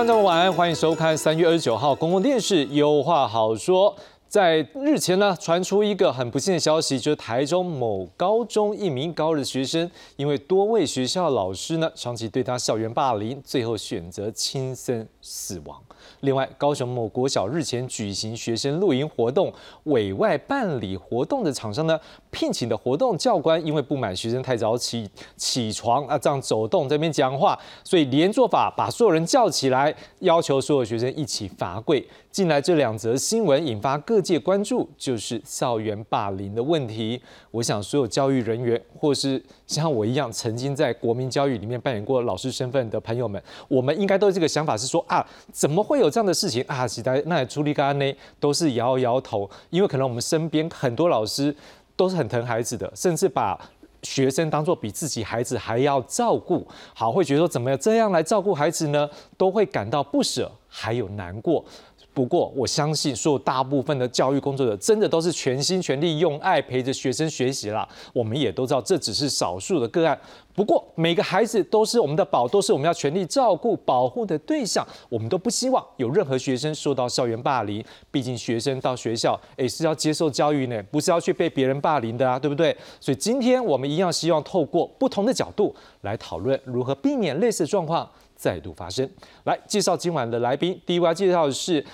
观众晚安，欢迎收看三月二十九号公共电视《有话好说》。在日前呢，传出一个很不幸的消息，就是台中某高中一名高二学生，因为多位学校老师呢长期对他校园霸凌，最后选择轻生死亡。另外，高雄某国小日前举行学生露营活动，委外办理活动的厂商呢，聘请的活动教官因为不满学生太早起起床啊，这样走动这边讲话，所以连做法把所有人叫起来，要求所有学生一起罚跪。近来这两则新闻引发各界关注，就是校园霸凌的问题。我想所有教育人员，或是像我一样曾经在国民教育里面扮演过老师身份的朋友们，我们应该都有这个想法，是说啊，怎么会有这样的事情啊？其他那处理干呢，都是摇摇头，因为可能我们身边很多老师都是很疼孩子的，甚至把学生当做比自己孩子还要照顾，好，会觉得说怎么样这样来照顾孩子呢？都会感到不舍，还有难过。不过，我相信所有大部分的教育工作者，真的都是全心全力用爱陪着学生学习啦。我们也都知道，这只是少数的个案。不过，每个孩子都是我们的宝，都是我们要全力照顾、保护的对象。我们都不希望有任何学生受到校园霸凌。毕竟，学生到学校，诶是要接受教育呢，不是要去被别人霸凌的啊，对不对？所以，今天我们一样希望透过不同的角度来讨论如何避免类似状况。再度发生，来介绍今晚的来宾。第一位要介绍的是，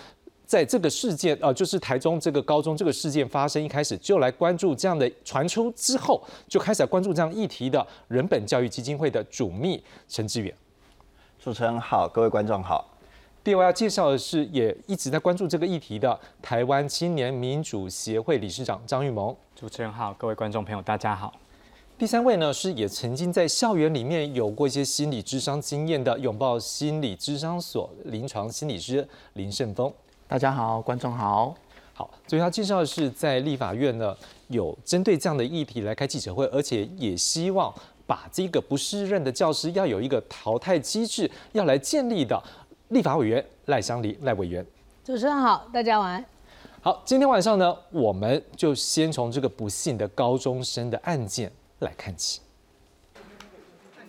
在这个事件，呃，就是台中这个高中这个事件发生一开始就来关注这样的传出之后，就开始来关注这样议题的人本教育基金会的主秘陈志远。主持人好，各位观众好。第二位要介绍的是，也一直在关注这个议题的台湾青年民主协会理事长张玉萌。主持人好，各位观众朋友大家好。第三位呢是也曾经在校园里面有过一些心理智商经验的拥抱心理智商所临床心理师林胜峰。大家好，观众好。好，所以他介绍的是在立法院呢有针对这样的议题来开记者会，而且也希望把这个不适任的教师要有一个淘汰机制要来建立的立法委员赖香梨赖委员。主持人好，大家晚安。好，今天晚上呢，我们就先从这个不幸的高中生的案件。来看起，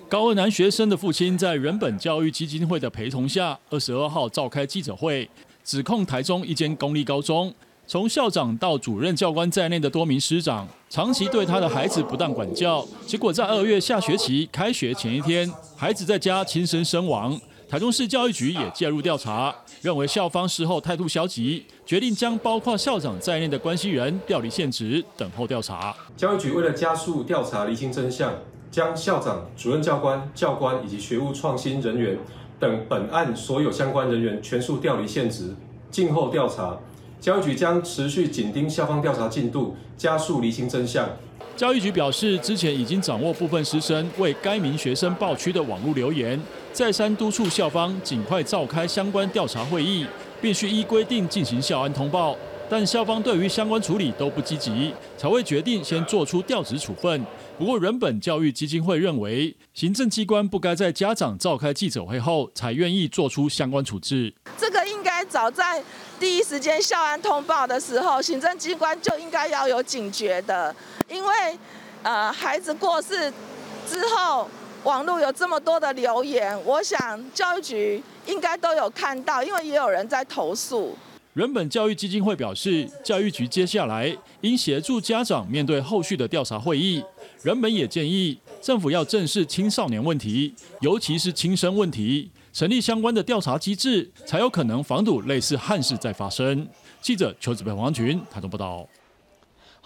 高二男学生的父亲在人本教育基金会的陪同下，二十二号召开记者会，指控台中一间公立高中，从校长到主任教官在内的多名师长，长期对他的孩子不当管教，结果在二月下学期开学前一天，孩子在家轻生身亡。台中市教育局也介入调查，认为校方事后态度消极，决定将包括校长在内的关系人调离现职，等候调查。教育局为了加速调查、厘清真相，将校长、主任教官、教官以及学务创新人员等本案所有相关人员全数调离现职，静候调查。教育局将持续紧盯校方调查进度，加速厘清真相。教育局表示，之前已经掌握部分师生为该名学生爆区的网络留言，再三督促校方尽快召开相关调查会议，必须依规定进行校安通报。但校方对于相关处理都不积极，才会决定先做出调职处分。不过，人本教育基金会认为，行政机关不该在家长召开记者会后才愿意做出相关处置。这个应该早在第一时间校安通报的时候，行政机关就应该要有警觉的。因为，呃，孩子过世之后，网络有这么多的留言，我想教育局应该都有看到，因为也有人在投诉。人本教育基金会表示，教育局接下来应协助家长面对后续的调查会议。人本也建议政府要正视青少年问题，尤其是轻生问题，成立相关的调查机制，才有可能防堵类似憾事再发生。记者邱子培、黄群台中报道。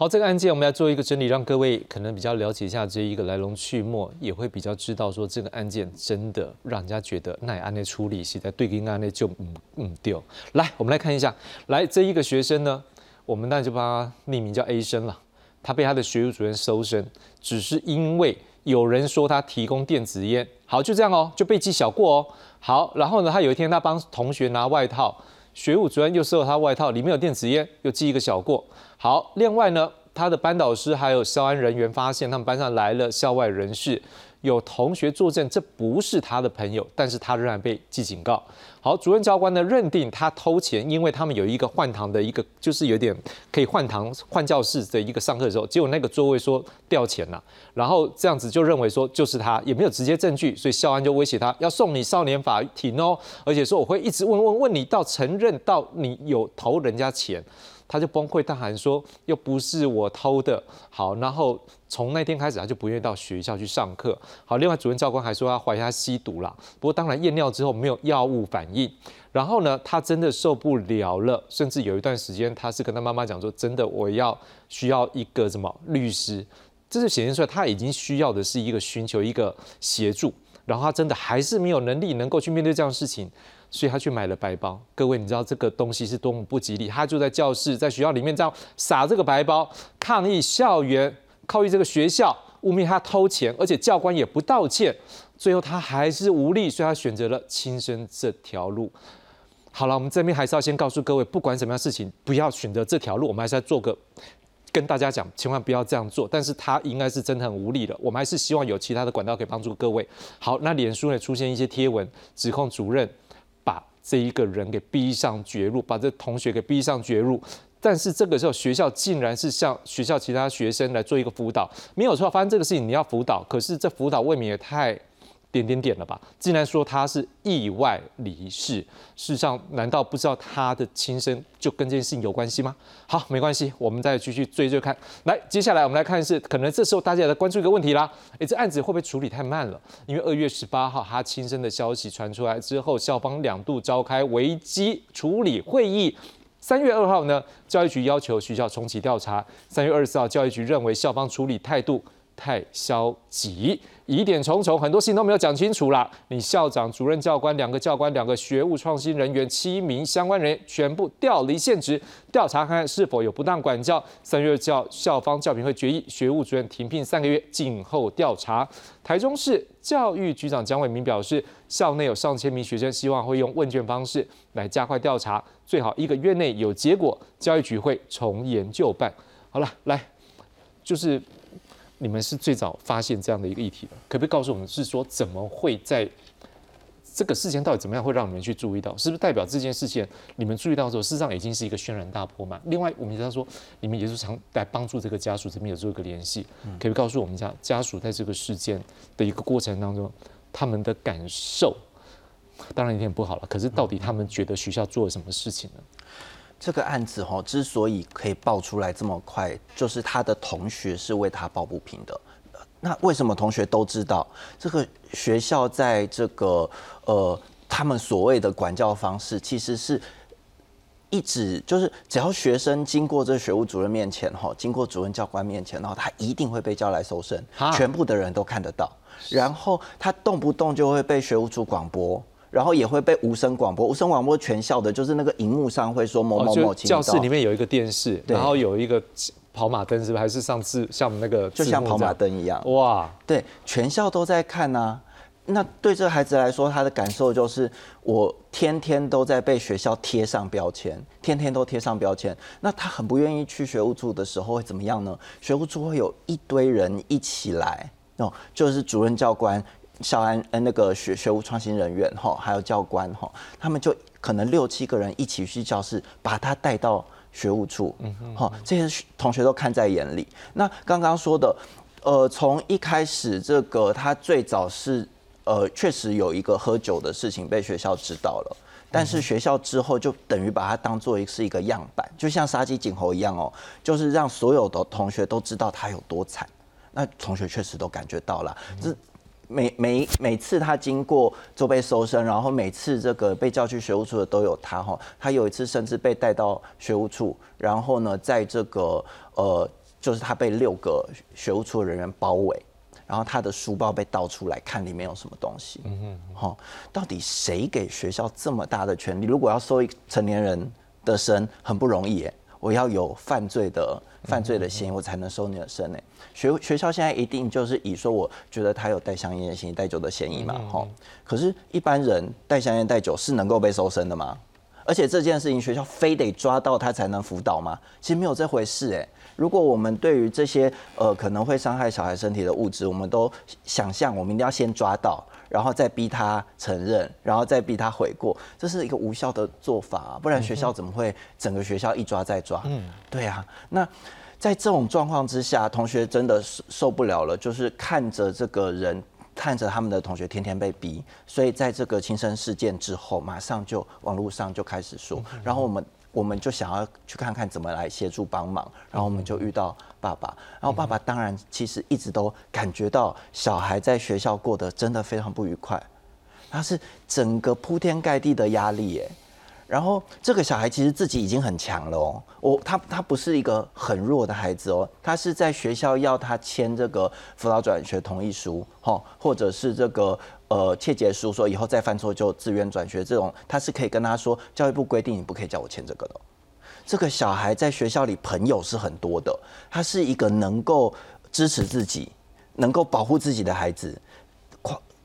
好，这个案件我们要做一个整理，让各位可能比较了解一下这一个来龙去脉，也会比较知道说这个案件真的让人家觉得那案内处理是在对应案内就嗯嗯丢。来，我们来看一下，来这一个学生呢，我们那就把他匿名叫 A 生了，他被他的学务主任搜身，只是因为有人说他提供电子烟，好就这样哦，就被记小过哦。好，然后呢，他有一天他帮同学拿外套，学务主任又收了他外套，里面有电子烟，又记一个小过。好，另外呢，他的班导师还有校安人员发现，他们班上来了校外人士。有同学作证，这不是他的朋友，但是他仍然被记警告。好，主任教官呢认定他偷钱，因为他们有一个换堂的一个，就是有点可以换堂换教室的一个上课的时候，结果那个座位说掉钱了，然后这样子就认为说就是他，也没有直接证据，所以校安就威胁他要送你少年法庭哦，而且说我会一直问问问你到承认到你有偷人家钱。他就崩溃大喊说：“又不是我偷的。”好，然后从那天开始，他就不愿意到学校去上课。好，另外主任教官还说他怀疑他吸毒了，不过当然验尿之后没有药物反应。然后呢，他真的受不了了，甚至有一段时间，他是跟他妈妈讲说：“真的，我要需要一个什么律师。”这就显现出来，他已经需要的是一个寻求一个协助。然后他真的还是没有能力能够去面对这样的事情。所以他去买了白包。各位，你知道这个东西是多么不吉利？他就在教室，在学校里面这样撒这个白包，抗议校园，抗议这个学校，污蔑他偷钱，而且教官也不道歉。最后他还是无力，所以他选择了轻生这条路。好了，我们这边还是要先告诉各位，不管什么样事情，不要选择这条路。我们还是要做个跟大家讲，千万不要这样做。但是他应该是真的很无力了。我们还是希望有其他的管道可以帮助各位。好，那脸书呢出现一些贴文，指控主任把。这一个人给逼上绝路，把这同学给逼上绝路，但是这个时候学校竟然是向学校其他学生来做一个辅导，没有错，发生这个事情你要辅导，可是这辅导未免也太。点点点了吧？竟然说他是意外离世，事实上难道不知道他的亲生就跟这件事情有关系吗？好，没关系，我们再继续追追看。来，接下来我们来看是，可能这时候大家也在关注一个问题啦。诶，这案子会不会处理太慢了？因为二月十八号他亲生的消息传出来之后，校方两度召开危机处理会议。三月二号呢，教育局要求学校重启调查。三月二十四号，教育局认为校方处理态度。太消极，疑点重重，很多事情都没有讲清楚啦。你校长、主任教官、两个教官、两个学务创新人员、七名相关人员全部调离现职，调查看看是否有不当管教。三月教校方教评会决议，学务主任停聘三个月，静候调查。台中市教育局长蒋伟明表示，校内有上千名学生，希望会用问卷方式来加快调查，最好一个月内有结果，教育局会重研究办。好了，来，就是。你们是最早发现这样的一个议题的，可不可以告诉我们，是说怎么会在这个事件到底怎么样会让你们去注意到？是不是代表这件事情你们注意到之后，事实上已经是一个轩然大波嘛？另外，我们知道说你们也是常来帮助这个家属这边有做一个联系，可以告诉我们家家属在这个事件的一个过程当中，他们的感受，当然有点不好了。可是到底他们觉得学校做了什么事情呢？这个案子哈，之所以可以爆出来这么快，就是他的同学是为他抱不平的。那为什么同学都知道这个学校在这个呃，他们所谓的管教方式，其实是一直就是只要学生经过这学务主任面前哈，经过主任教官面前，然后他一定会被叫来搜身，全部的人都看得到。然后他动不动就会被学务处广播。然后也会被无声广播，无声广播全校的，就是那个荧幕上会说某某某。教室里面有一个电视，然后有一个跑马灯，是不是？还是上次像那个？就像跑马灯一样。哇，对，全校都在看呐。那对这个孩子来说，他的感受就是，我天天都在被学校贴上标签，天天都贴上标签。那他很不愿意去学务处的时候会怎么样呢？学务处会有一堆人一起来，哦，就是主任教官。校安呃那个学学务创新人员哈，还有教官哈，他们就可能六七个人一起去教室，把他带到学务处，哈，这些同学都看在眼里。那刚刚说的，呃，从一开始这个他最早是呃确实有一个喝酒的事情被学校知道了，但是学校之后就等于把它当做是一个样板，就像杀鸡儆猴一样哦，就是让所有的同学都知道他有多惨。那同学确实都感觉到了，这。每每每次他经过就被搜身，然后每次这个被叫去学务处的都有他哈。他有一次甚至被带到学务处，然后呢，在这个呃，就是他被六个学务处的人员包围，然后他的书包被倒出来看里面有什么东西。嗯哼，哈，到底谁给学校这么大的权利？如果要搜一成年人的身，很不容易耶。我要有犯罪的犯罪的嫌疑，我才能收你的身呢。学学校现在一定就是以说，我觉得他有带香烟的、嫌疑、带酒的嫌疑嘛，哈。可是，一般人带香烟、带酒是能够被搜身的吗？而而且这件事情学校非得抓到他才能辅导吗？其实没有这回事哎。如果我们对于这些呃可能会伤害小孩身体的物质，我们都想象我们一定要先抓到，然后再逼他承认，然后再逼他悔过，这是一个无效的做法，啊不然学校怎么会整个学校一抓再抓？嗯，对啊。那在这种状况之下，同学真的受受不了了，就是看着这个人。看着他们的同学天天被逼，所以在这个轻生事件之后，马上就网络上就开始说，然后我们我们就想要去看看怎么来协助帮忙，然后我们就遇到爸爸，然后爸爸当然其实一直都感觉到小孩在学校过得真的非常不愉快，他是整个铺天盖地的压力耶。然后这个小孩其实自己已经很强了哦，我他他不是一个很弱的孩子哦，他是在学校要他签这个辅导转学同意书，哈，或者是这个呃切结书，说以后再犯错就自愿转学这种，他是可以跟他说，教育部规定你不可以叫我签这个的。这个小孩在学校里朋友是很多的，他是一个能够支持自己、能够保护自己的孩子，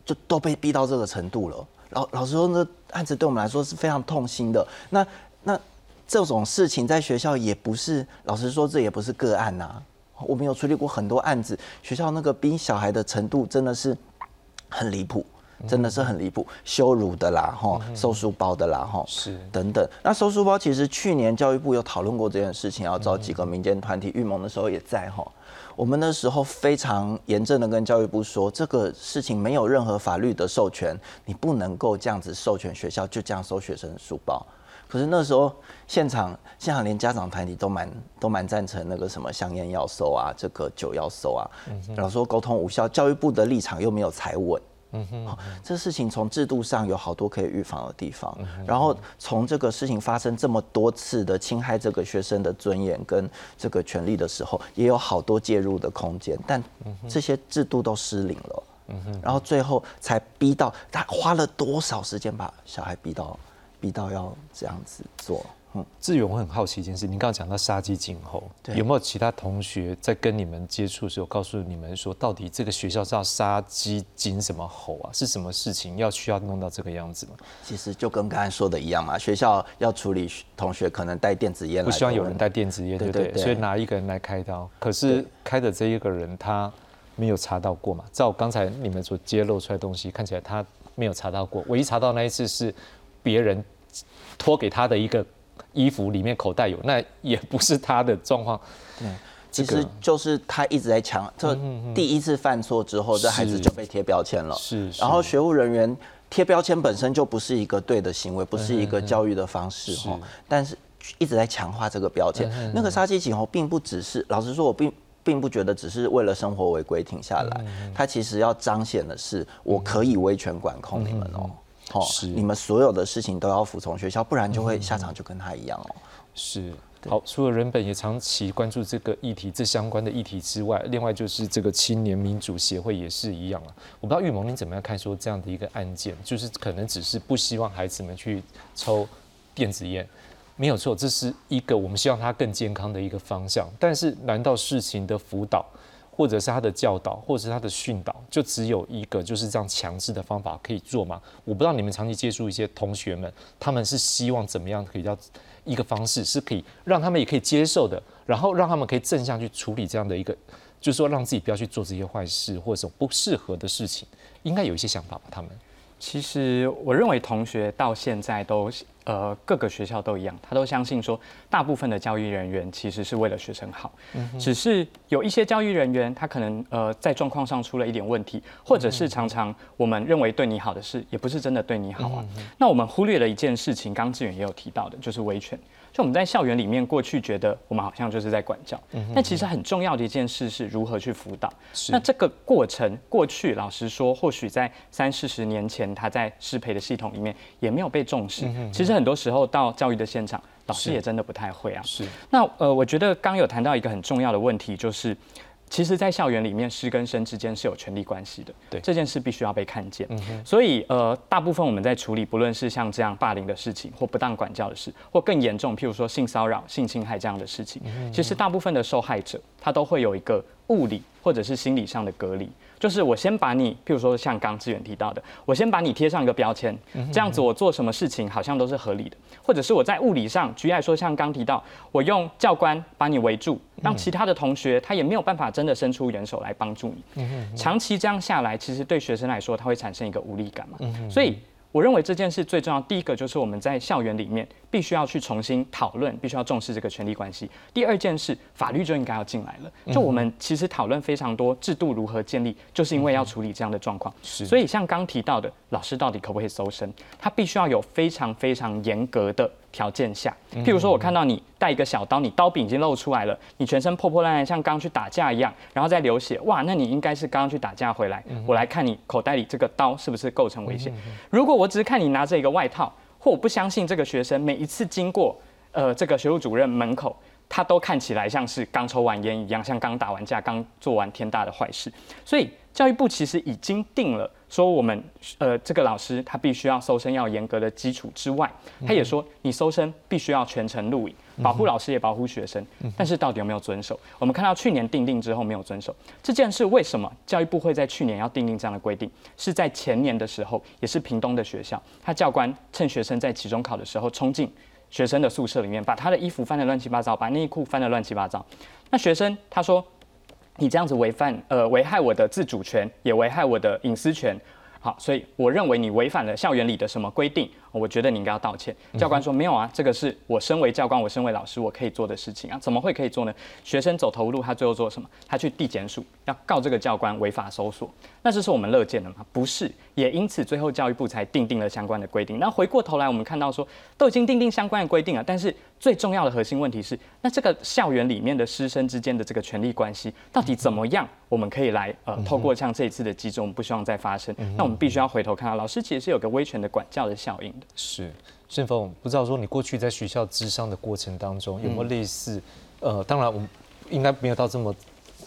就都被逼到这个程度了。老老实说，那案子对我们来说是非常痛心的。那那这种事情在学校也不是，老实说，这也不是个案呐。我们有处理过很多案子，学校那个逼小孩的程度真的是很离谱，真的是很离谱，羞辱的啦，哈，收书包的啦，哈，是等等。那收书包，其实去年教育部有讨论过这件事情，要找几个民间团体，预盟的时候也在哈。我们那时候非常严正的跟教育部说，这个事情没有任何法律的授权，你不能够这样子授权学校就这样收学生的书包。可是那时候现场现场连家长团体都蛮都蛮赞成那个什么香烟要收啊，这个酒要收啊，然后说沟通无效，教育部的立场又没有踩稳。嗯哼，这事情从制度上有好多可以预防的地方，然后从这个事情发生这么多次的侵害这个学生的尊严跟这个权利的时候，也有好多介入的空间，但这些制度都失灵了。嗯哼，然后最后才逼到他花了多少时间把小孩逼到逼到要这样子做。志远，我很好奇一件事，您刚刚讲到杀鸡儆猴，有没有其他同学在跟你们接触的时候，告诉你们说，到底这个学校是要杀鸡儆什么猴啊？是什么事情要需要弄到这个样子吗？其实就跟刚才说的一样嘛，学校要处理同学可能带电子烟，不希望有人带电子烟，对不对？所以拿一个人来开刀，可是开的这一个人他没有查到过嘛？照刚才你们所揭露出来的东西，看起来他没有查到过，唯一查到那一次是别人托给他的一个。衣服里面口袋有，那也不是他的状况。对，其实就是他一直在强。这第一次犯错之后，这孩子就被贴标签了。是。然后学务人员贴标签本身就不是一个对的行为，不是一个教育的方式哈。但是一直在强化这个标签。那个杀鸡儆猴，并不只是，老实说，我并并不觉得只是为了生活违规停下来。他其实要彰显的是，我可以威权管控你们哦。哦，是你们所有的事情都要服从学校，不然就会下场就跟他一样哦。是，好，除了人本也长期关注这个议题，这相关的议题之外，另外就是这个青年民主协会也是一样啊。我不知道玉萌你怎么样看说这样的一个案件，就是可能只是不希望孩子们去抽电子烟，没有错，这是一个我们希望他更健康的一个方向。但是难道事情的辅导？或者是他的教导，或者是他的训导，就只有一个就是这样强制的方法可以做吗？我不知道你们长期接触一些同学们，他们是希望怎么样可以叫一个方式是可以让他们也可以接受的，然后让他们可以正向去处理这样的一个，就是说让自己不要去做这些坏事或者不适合的事情，应该有一些想法吧？他们其实我认为同学到现在都。呃，各个学校都一样，他都相信说，大部分的教育人员其实是为了学生好，只是有一些教育人员，他可能呃在状况上出了一点问题，或者是常常我们认为对你好的事，也不是真的对你好啊。那我们忽略了一件事情，刚志远也有提到的，就是维权。就我们在校园里面过去觉得我们好像就是在管教，但其实很重要的一件事是如何去辅导。那这个过程过去，老实说，或许在三四十年前，他在适配的系统里面也没有被重视。其实很多时候到教育的现场，老师也真的不太会啊。是。那呃，我觉得刚有谈到一个很重要的问题，就是。其实，在校园里面，师跟生之间是有权利关系的。对，这件事必须要被看见。嗯所以，呃，大部分我们在处理，不论是像这样霸凌的事情，或不当管教的事，或更严重，譬如说性骚扰、性侵害这样的事情，其实大部分的受害者，他都会有一个物理或者是心理上的隔离。就是我先把你，譬如说像刚志远提到的，我先把你贴上一个标签，这样子我做什么事情好像都是合理的，或者是我在物理上，举例来说，像刚提到，我用教官把你围住，让其他的同学他也没有办法真的伸出援手来帮助你。长期这样下来，其实对学生来说，他会产生一个无力感嘛。所以我认为这件事最重要，第一个就是我们在校园里面。必须要去重新讨论，必须要重视这个权利关系。第二件事，法律就应该要进来了。就我们其实讨论非常多制度如何建立，就是因为要处理这样的状况。所以像刚提到的，老师到底可不可以搜身？他必须要有非常非常严格的条件下。譬如说，我看到你带一个小刀，你刀柄已经露出来了，你全身破破烂烂，像刚去打架一样，然后再流血，哇，那你应该是刚刚去打架回来。我来看你口袋里这个刀是不是构成危险？如果我只是看你拿着一个外套。或我不相信这个学生每一次经过呃这个学务主任门口，他都看起来像是刚抽完烟一样，像刚打完架、刚做完天大的坏事。所以教育部其实已经定了，说我们呃这个老师他必须要搜身要严格的基础之外，他也说你搜身必须要全程录影。保护老师也保护学生，但是到底有没有遵守？我们看到去年定定之后没有遵守这件事，为什么教育部会在去年要定定这样的规定？是在前年的时候，也是屏东的学校，他教官趁学生在期中考的时候冲进学生的宿舍里面，把他的衣服翻得乱七八糟，把内裤翻得乱七八糟。那学生他说：“你这样子违反呃危害我的自主权，也危害我的隐私权。”好，所以我认为你违反了校园里的什么规定？我觉得你应该要道歉。教官说没有啊，这个是我身为教官，我身为老师，我可以做的事情啊，怎么会可以做呢？学生走投无路，他最后做什么？他去递检署，要告这个教官违法搜索。那这是我们乐见的吗？不是，也因此最后教育部才定定了相关的规定。那回过头来，我们看到说都已经定定相关的规定了，但是最重要的核心问题是，那这个校园里面的师生之间的这个权力关系到底怎么样？我们可以来呃，透过像这一次的机制，我们不希望再发生。那我们必须要回头看到，老师其实是有个威权的管教的效应的。是，顺丰不知道说你过去在学校智商的过程当中有没有类似，呃，当然我们应该没有到这么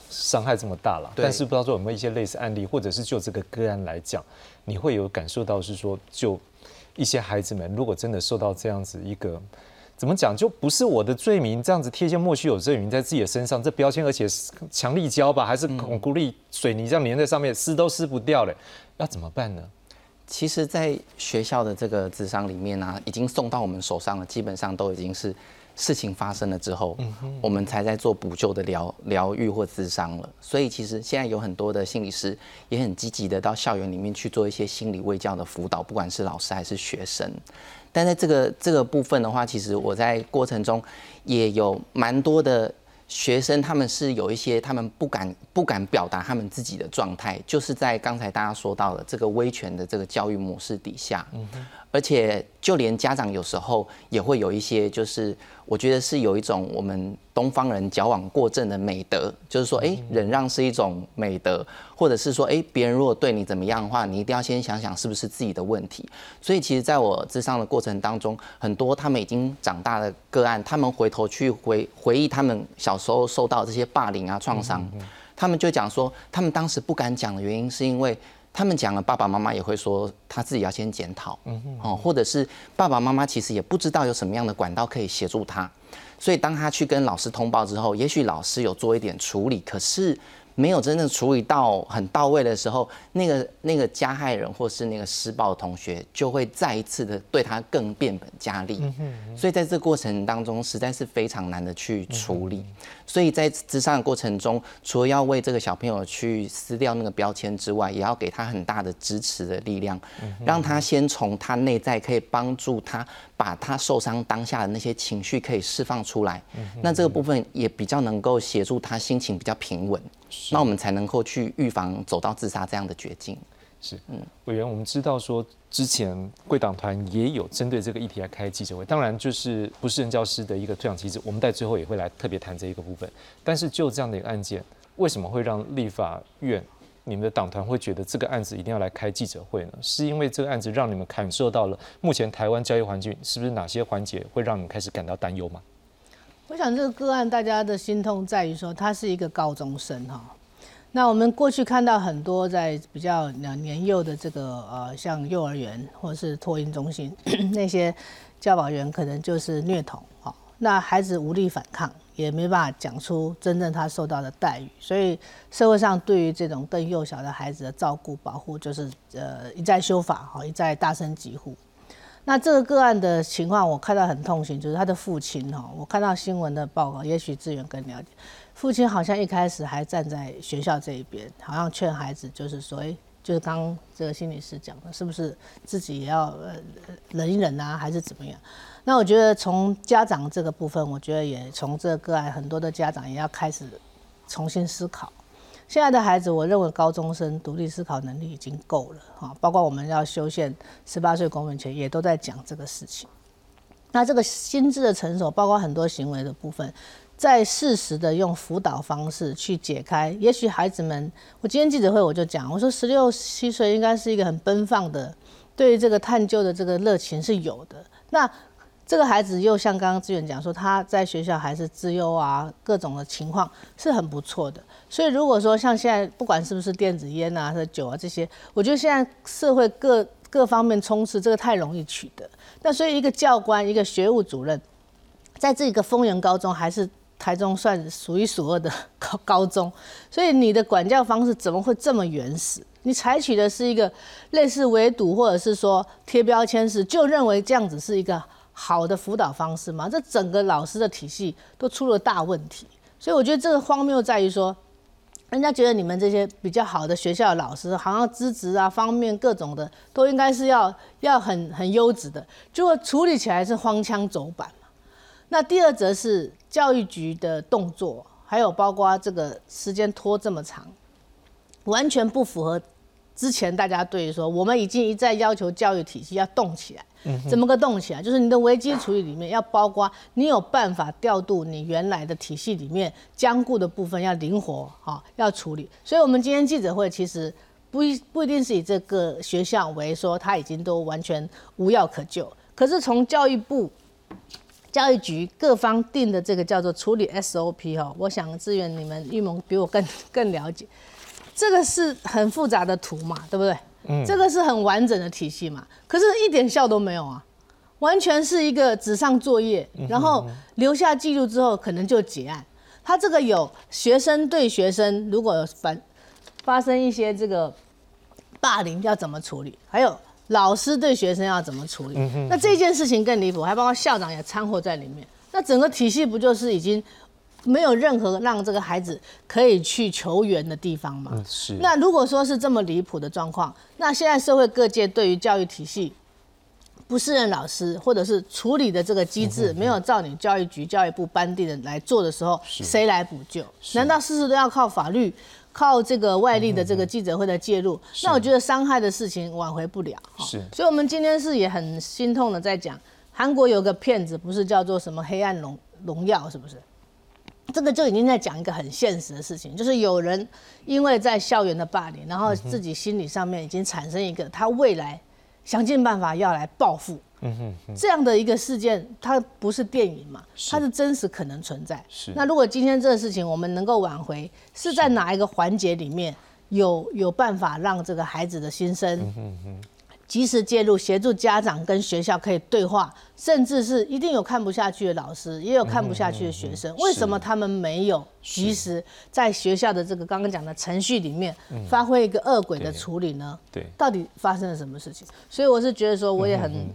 伤害这么大了，但是不知道说有没有一些类似案例，或者是就这个个案来讲，你会有感受到是说，就一些孩子们如果真的受到这样子一个怎么讲，就不是我的罪名，这样子贴一些莫须有罪名在自己的身上，这标签而且强力胶吧，还是巩固力水泥这样粘在上面，撕都撕不掉了，要怎么办呢？其实，在学校的这个智商里面呢，已经送到我们手上了，基本上都已经是事情发生了之后，我们才在做补救的疗疗愈或智商了。所以，其实现在有很多的心理师也很积极的到校园里面去做一些心理卫教的辅导，不管是老师还是学生。但在这个这个部分的话，其实我在过程中也有蛮多的。学生他们是有一些他们不敢不敢表达他们自己的状态，就是在刚才大家说到的这个威权的这个教育模式底下，而且就连家长有时候也会有一些就是。我觉得是有一种我们东方人矫枉过正的美德，就是说，哎，忍让是一种美德，或者是说，哎，别人如果对你怎么样的话，你一定要先想想是不是自己的问题。所以，其实在我智商的过程当中，很多他们已经长大的个案，他们回头去回回忆他们小时候受到这些霸凌啊创伤，他们就讲说，他们当时不敢讲的原因，是因为他们讲了，爸爸妈妈也会说他自己要先检讨，哦，或者是爸爸妈妈其实也不知道有什么样的管道可以协助他。所以，当他去跟老师通报之后，也许老师有做一点处理，可是。没有真正处理到很到位的时候，那个那个加害人或是那个施暴同学就会再一次的对他更变本加厉。所以在这过程当中，实在是非常难的去处理。所以在智商的过程中，除了要为这个小朋友去撕掉那个标签之外，也要给他很大的支持的力量，让他先从他内在可以帮助他把他受伤当下的那些情绪可以释放出来。那这个部分也比较能够协助他心情比较平稳。那我们才能够去预防走到自杀这样的绝境。是，嗯，委员，我们知道说之前贵党团也有针对这个议题来开记者会，当然就是不是任教师的一个退场机制，我们在最后也会来特别谈这一个部分。但是就这样的一个案件，为什么会让立法院你们的党团会觉得这个案子一定要来开记者会呢？是因为这个案子让你们感受到了目前台湾教育环境是不是哪些环节会让你们开始感到担忧吗？我想这个个案，大家的心痛在于说，他是一个高中生哈。那我们过去看到很多在比较两年幼的这个呃，像幼儿园或是托婴中心 那些教保员，可能就是虐童哈。那孩子无力反抗，也没办法讲出真正他受到的待遇，所以社会上对于这种更幼小的孩子的照顾保护，就是呃一再修法哈，一再大声疾呼。那这个个案的情况，我看到很痛心，就是他的父亲哈，我看到新闻的报告，也许志远更了解，父亲好像一开始还站在学校这一边，好像劝孩子，就是说，哎，就是刚这个心理师讲的，是不是自己也要呃忍一忍啊，还是怎么样？那我觉得从家长这个部分，我觉得也从这个个案，很多的家长也要开始重新思考。现在的孩子，我认为高中生独立思考能力已经够了哈，包括我们要修宪十八岁公民权，也都在讲这个事情。那这个心智的成熟，包括很多行为的部分，在适时的用辅导方式去解开。也许孩子们，我今天记者会我就讲，我说十六七岁应该是一个很奔放的，对于这个探究的这个热情是有的。那这个孩子又像刚刚志远讲说，他在学校还是自优啊，各种的情况是很不错的。所以如果说像现在不管是不是电子烟啊、或酒啊这些，我觉得现在社会各各方面充斥，这个太容易取得。那所以一个教官、一个学务主任，在这个丰原高中还是台中算数一数二的高高中，所以你的管教方式怎么会这么原始？你采取的是一个类似围堵或者是说贴标签式，就认为这样子是一个。好的辅导方式嘛，这整个老师的体系都出了大问题，所以我觉得这个荒谬在于说，人家觉得你们这些比较好的学校的老师，好像资质啊方面各种的都应该是要要很很优质的，结果处理起来是荒腔走板嘛。那第二则是教育局的动作，还有包括这个时间拖这么长，完全不符合。之前大家对于说，我们已经一再要求教育体系要动起来，怎么个动起来？就是你的危机处理里面要包括你有办法调度你原来的体系里面僵固的部分，要灵活哈，要处理。所以，我们今天记者会其实不一不一定是以这个学校为说他已经都完全无药可救，可是从教育部、教育局各方定的这个叫做处理 SOP 哈，我想志愿你们玉盟比我更更了解。这个是很复杂的图嘛，对不对？嗯，这个是很完整的体系嘛，可是一点效都没有啊，完全是一个纸上作业，然后留下记录之后可能就结案。他这个有学生对学生，如果反发生一些这个霸凌要怎么处理？还有老师对学生要怎么处理？那这件事情更离谱，还包括校长也掺和在里面。那整个体系不就是已经？没有任何让这个孩子可以去求援的地方嘛？是。那如果说是这么离谱的状况，那现在社会各界对于教育体系不适任老师，或者是处理的这个机制没有照你教育局、教育部颁定的来做的时候，谁来补救？难道事事都要靠法律、靠这个外力的这个记者会的介入？那我觉得伤害的事情挽回不了。是。所以，我们今天是也很心痛的在讲，韩国有个骗子，不是叫做什么黑暗荣荣耀，是不是？这个就已经在讲一个很现实的事情，就是有人因为在校园的霸凌，然后自己心理上面已经产生一个他未来想尽办法要来报复，嗯哼，这样的一个事件，它不是电影嘛，它是真实可能存在。是。那如果今天这个事情我们能够挽回，是在哪一个环节里面有有办法让这个孩子的心声？及时介入，协助家长跟学校可以对话，甚至是一定有看不下去的老师，也有看不下去的学生。为什么他们没有及时在学校的这个刚刚讲的程序里面发挥一个恶鬼的处理呢？对，到底发生了什么事情？所以我是觉得说，我也很。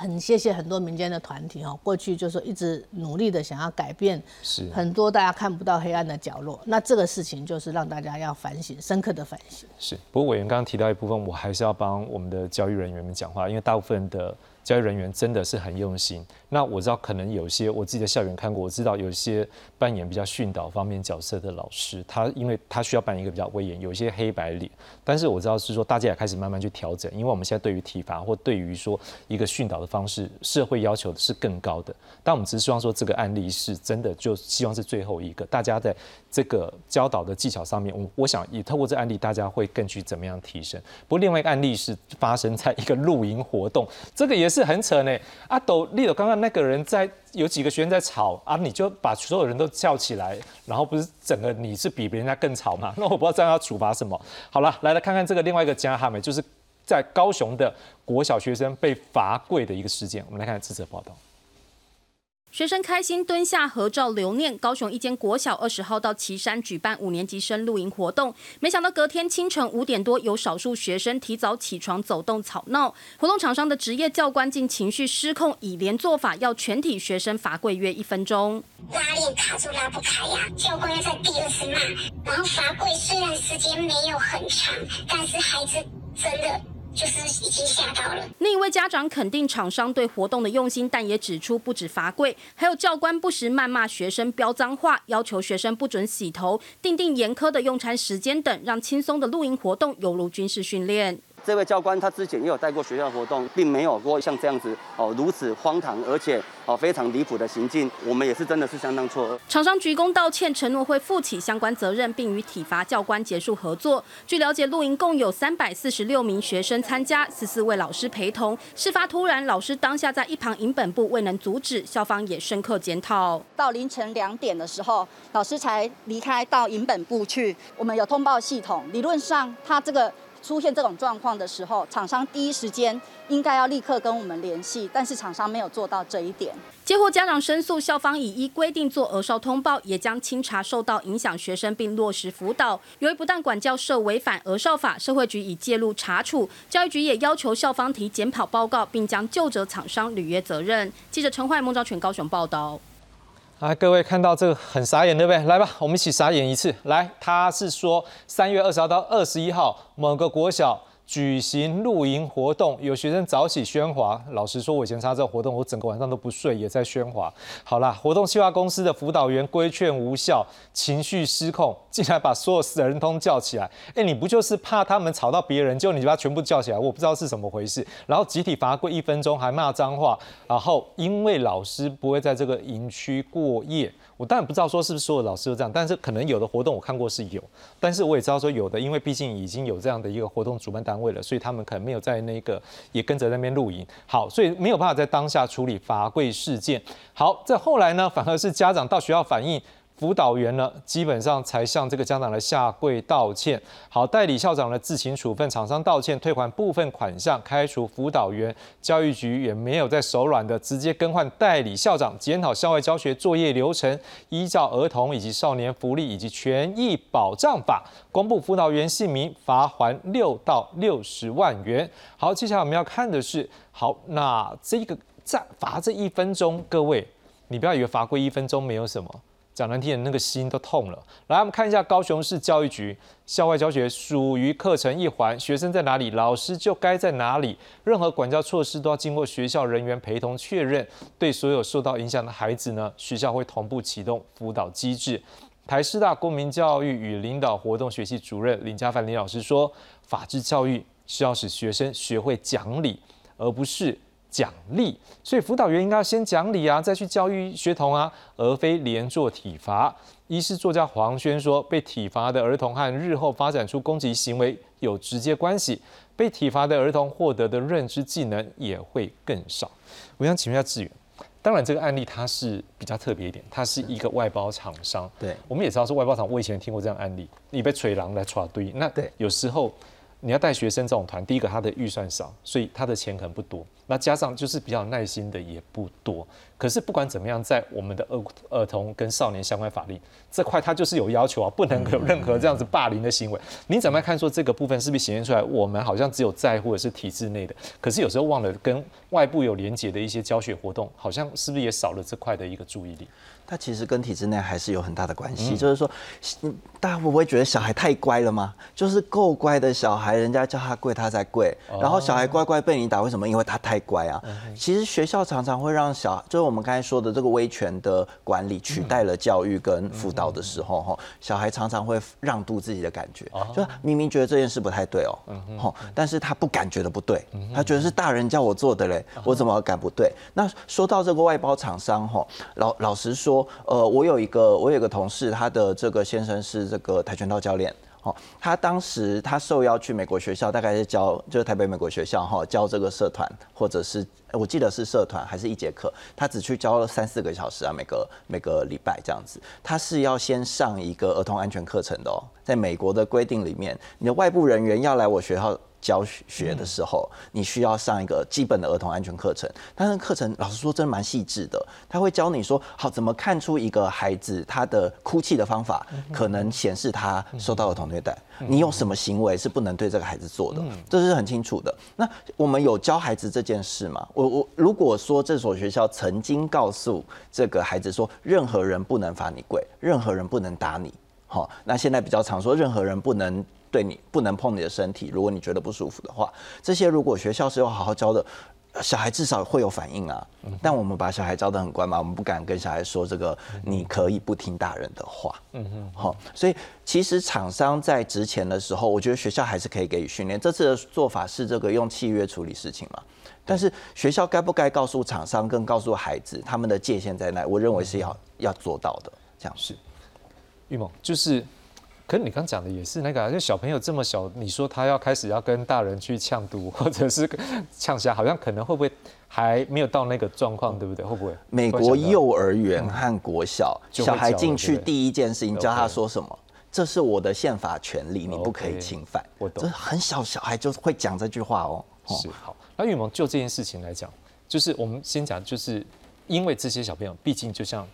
很谢谢很多民间的团体哈，过去就是一直努力的想要改变，是很多大家看不到黑暗的角落。那这个事情就是让大家要反省，深刻的反省。是，不过委员刚刚提到一部分，我还是要帮我们的教育人员们讲话，因为大部分的。教育人员真的是很用心。那我知道，可能有些我自己的校园看过，我知道有些扮演比较训导方面角色的老师，他因为他需要扮演一个比较威严，有一些黑白脸。但是我知道是说，大家也开始慢慢去调整，因为我们现在对于体罚或对于说一个训导的方式，社会要求的是更高的。但我们只是希望说，这个案例是真的，就希望是最后一个。大家在这个教导的技巧上面，我我想也透过这案例，大家会更去怎么样提升。不过另外一个案例是发生在一个露营活动，这个也是很扯呢。阿斗，丽斗，刚刚那个人在有几个学生在吵啊，你就把所有人都叫起来，然后不是整个你是比别人家更吵嘛？那我不知道这样要处罚什么。好了，来来看看这个另外一个加哈美，就是在高雄的国小学生被罚跪的一个事件。我们来看这则报道。学生开心蹲下合照留念。高雄一间国小二十号到旗山举办五年级生露营活动，没想到隔天清晨五点多，有少数学生提早起床走动吵闹。活动场上的职业教官竟情绪失控，以连做法要全体学生罚跪约一分钟。拉链卡住拉不开呀，教官要在第二次骂，然后罚跪。虽然时间没有很长，但是孩子真的。就是已经吓到了。另一位家长肯定厂商对活动的用心，但也指出不止罚跪，还有教官不时谩骂学生、飙脏话，要求学生不准洗头，定定严苛的用餐时间等，让轻松的露营活动犹如军事训练。这位教官他之前也有带过学校活动，并没有过像这样子哦如此荒唐，而且哦非常离谱的行径。我们也是真的是相当错愕。厂商鞠躬道歉，承诺会负起相关责任，并与体罚教官结束合作。据了解，露营共有三百四十六名学生参加，十四位老师陪同。事发突然，老师当下在一旁营本部未能阻止，校方也深刻检讨。到凌晨两点的时候，老师才离开到营本部去。我们有通报系统，理论上他这个。出现这种状况的时候，厂商第一时间应该要立刻跟我们联系，但是厂商没有做到这一点。接获家长申诉，校方已依规定做额少通报，也将清查受到影响学生，并落实辅导。由于不但管教社违反额少法，社会局已介入查处，教育局也要求校方提检讨报告，并将就责厂商履约责任。记者陈焕、孟昭全高雄报道。啊，各位看到这个很傻眼，对不对？来吧，我们一起傻眼一次。来，他是说三月二十号到二十一号，某个国小。举行露营活动，有学生早起喧哗。老实说，我以前参加这个活动，我整个晚上都不睡，也在喧哗。好啦，活动计划公司的辅导员规劝无效，情绪失控，竟然把所有死人通叫起来。哎，你不就是怕他们吵到别人，就你就把全部叫起来？我不知道是怎么回事。然后集体罚跪一分钟，还骂脏话。然后因为老师不会在这个营区过夜。我当然不知道说是不是所有老师都这样，但是可能有的活动我看过是有，但是我也知道说有的，因为毕竟已经有这样的一个活动主办单位了，所以他们可能没有在那个也跟着那边露营，好，所以没有办法在当下处理罚跪事件。好，在后来呢，反而是家长到学校反映。辅导员呢，基本上才向这个家长来下跪道歉。好，代理校长呢自行处分，厂商道歉，退还部分款项，开除辅导员。教育局也没有在手软的，直接更换代理校长，检讨校外教学作业流程，依照儿童以及少年福利以及权益保障法公布辅导员姓名，罚还六到六十万元。好，接下来我们要看的是，好，那这个在罚这一分钟，各位，你不要以为罚跪一分钟没有什么。讲难听点，那个心都痛了。来，我们看一下高雄市教育局校外教学属于课程一环，学生在哪里，老师就该在哪里。任何管教措施都要经过学校人员陪同确认。对所有受到影响的孩子呢，学校会同步启动辅导机制。台师大公民教育与领导活动学系主任林家凡林老师说：“法治教育是要使学生学会讲理，而不是。”奖励，所以辅导员应该要先讲理啊，再去教育学童啊，而非连坐体罚。医师作家黄轩说，被体罚的儿童和日后发展出攻击行为有直接关系，被体罚的儿童获得的认知技能也会更少。我想请问一下志远，当然这个案例它是比较特别一点，它是一个外包厂商。对，我们也知道是外包厂，我以前听过这样案例，你被锤狼来抓堆，那对有时候。你要带学生这种团，第一个他的预算少，所以他的钱可能不多。那加上就是比较耐心的也不多。可是不管怎么样，在我们的儿儿童跟少年相关法律这块，它就是有要求啊，不能有任何这样子霸凌的行为。你怎么看说这个部分是不是显现出来？我们好像只有在乎的是体制内的，可是有时候忘了跟外部有连结的一些教学活动，好像是不是也少了这块的一个注意力？它其实跟体制内还是有很大的关系。就是说，大家会不会觉得小孩太乖了吗？就是够乖的小孩，人家叫他跪，他才跪。然后小孩乖乖被你打，为什么？因为他太乖啊。其实学校常常会让小，就是我们刚才说的这个威权的管理取代了教育跟辅导的时候，哈，小孩常常会让渡自己的感觉，就明明觉得这件事不太对哦，哈，但是他不敢觉得不对，他觉得是大人叫我做的嘞，我怎么敢不对？那说到这个外包厂商，哈，老老实说，呃，我有一个我有一个同事，他的这个先生是这个跆拳道教练。哦，他当时他受邀去美国学校，大概是教就是台北美国学校哈，教这个社团，或者是我记得是社团还是一节课，他只去教了三四个小时啊，每个每个礼拜这样子。他是要先上一个儿童安全课程的哦，在美国的规定里面，你的外部人员要来我学校教学的时候，你需要上一个基本的儿童安全课程。但是课程老实说真的蛮细致的，他会教你说，好怎么看出一个孩子他的哭泣的方法可能显示他受到儿童虐待，你用什么行为是不能对这个孩子做的，这是很清楚的。那我们有教孩子这件事吗？我我如果说这所学校曾经告诉这个孩子说，任何人不能罚你跪，任何人不能打你，好，那现在比较常说，任何人不能。对你不能碰你的身体，如果你觉得不舒服的话，这些如果学校是有好好教的，小孩至少会有反应啊。但我们把小孩教得很乖嘛，我们不敢跟小孩说这个，你可以不听大人的话。嗯哼，好，所以其实厂商在值钱的时候，我觉得学校还是可以给予训练。这次的做法是这个用契约处理事情嘛，但是学校该不该告诉厂商跟告诉孩子他们的界限在哪？我认为是要要做到的。这样是，玉梦就是。可是你刚讲的也是那个，就小朋友这么小，你说他要开始要跟大人去呛赌或者是呛虾，好像可能会不会还没有到那个状况，对不对？会不会？美国幼儿园和国小小孩进去第一件事情教他说什么？这是我的宪法权利，你不可以侵犯。我懂。这很小小孩就会讲这句话哦。是好。那玉萌就这件事情来讲，就是我们先讲，就是因为这些小朋友，毕竟就像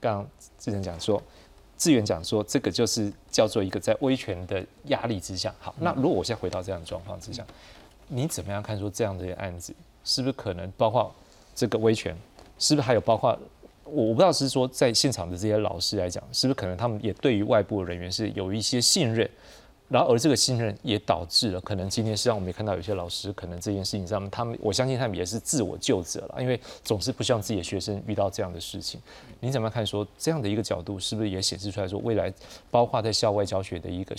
刚刚之前讲说。志远讲说，这个就是叫做一个在威权的压力之下。好，那如果我现在回到这样的状况之下，你怎么样看说这样的案子是不是可能包括这个威权，是不是还有包括我我不知道是说在现场的这些老师来讲，是不是可能他们也对于外部人员是有一些信任？然后，而这个信任也导致了，可能今天是让我们也看到有些老师，可能这件事情上，他们我相信他们也是自我救责了，因为总是不希望自己的学生遇到这样的事情。你怎么看？说这样的一个角度，是不是也显示出来说，未来包括在校外教学的一个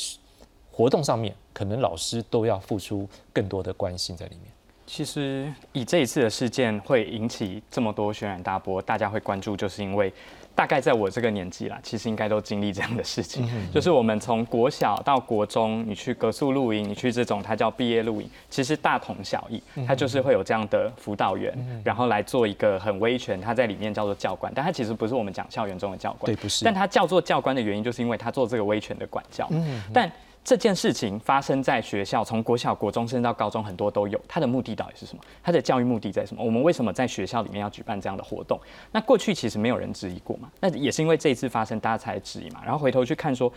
活动上面，可能老师都要付出更多的关心在里面？其实，以这一次的事件会引起这么多轩然大波，大家会关注，就是因为。大概在我这个年纪啦，其实应该都经历这样的事情，就是我们从国小到国中，你去格宿露营，你去这种它叫毕业露营，其实大同小异，它就是会有这样的辅导员，然后来做一个很威权，他在里面叫做教官，但他其实不是我们讲校园中的教官，对，不是，但他叫做教官的原因，就是因为他做这个威权的管教，但。这件事情发生在学校，从国小、国中甚至到高中，很多都有。它的目的到底是什么？它的教育目的在什么？我们为什么在学校里面要举办这样的活动？那过去其实没有人质疑过嘛？那也是因为这一次发生，大家才质疑嘛。然后回头去看说。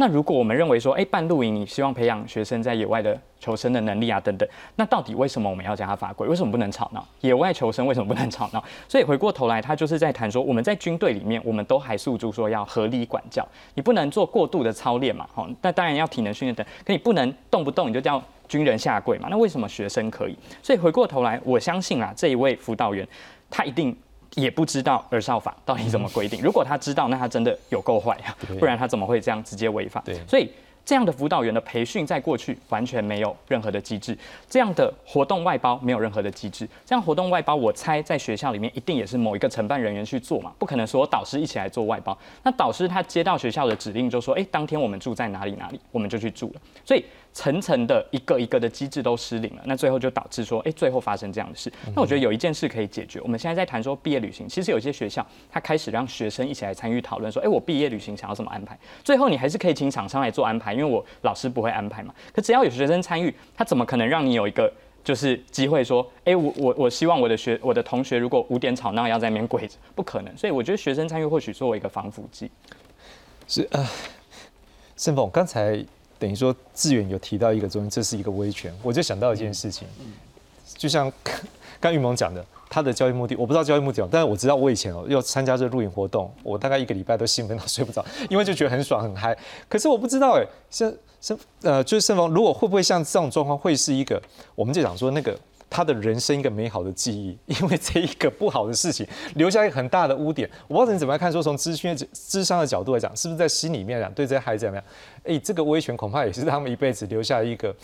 那如果我们认为说，哎，办露营，你希望培养学生在野外的求生的能力啊，等等，那到底为什么我们要将他罚规？为什么不能吵闹？野外求生为什么不能吵闹？所以回过头来，他就是在谈说，我们在军队里面，我们都还诉诸说要合理管教，你不能做过度的操练嘛，哈，那当然要体能训练等，可你不能动不动你就叫军人下跪嘛？那为什么学生可以？所以回过头来，我相信啊，这一位辅导员，他一定。也不知道儿少法到底怎么规定。如果他知道，那他真的有够坏啊！不然他怎么会这样直接违法？所以这样的辅导员的培训，在过去完全没有任何的机制。这样的活动外包没有任何的机制。这样活动外包，我猜在学校里面一定也是某一个承办人员去做嘛，不可能说导师一起来做外包。那导师他接到学校的指令，就说：“哎，当天我们住在哪里哪里，我们就去住了。”所以。层层的一个一个的机制都失灵了，那最后就导致说，哎，最后发生这样的事。那我觉得有一件事可以解决。我们现在在谈说毕业旅行，其实有些学校他开始让学生一起来参与讨论，说，哎，我毕业旅行想要怎么安排？最后你还是可以请厂商来做安排，因为我老师不会安排嘛。可只要有学生参与，他怎么可能让你有一个就是机会说，哎，我我我希望我的学我的同学如果五点吵闹要在那边跪着，不可能。所以我觉得学生参与或许作为一个防腐剂。是啊，盛峰刚才。等于说，志远有提到一个中，这是一个威权，我就想到一件事情，就像 刚玉萌讲的，他的教育目的，我不知道教育目的，但是我知道我以前哦要参加这露营活动，我大概一个礼拜都兴奋到睡不着，因为就觉得很爽很嗨。可是我不知道哎，像像呃，就是盛峰，如果会不会像这种状况，会是一个，我们就讲说那个。他的人生一个美好的记忆，因为这一个不好的事情留下一个很大的污点。我不知道你怎么样看，说从资讯、智商的角度来讲，是不是在心里面讲对这些孩子怎么样？哎，这个威权恐怕也是他们一辈子留下一个，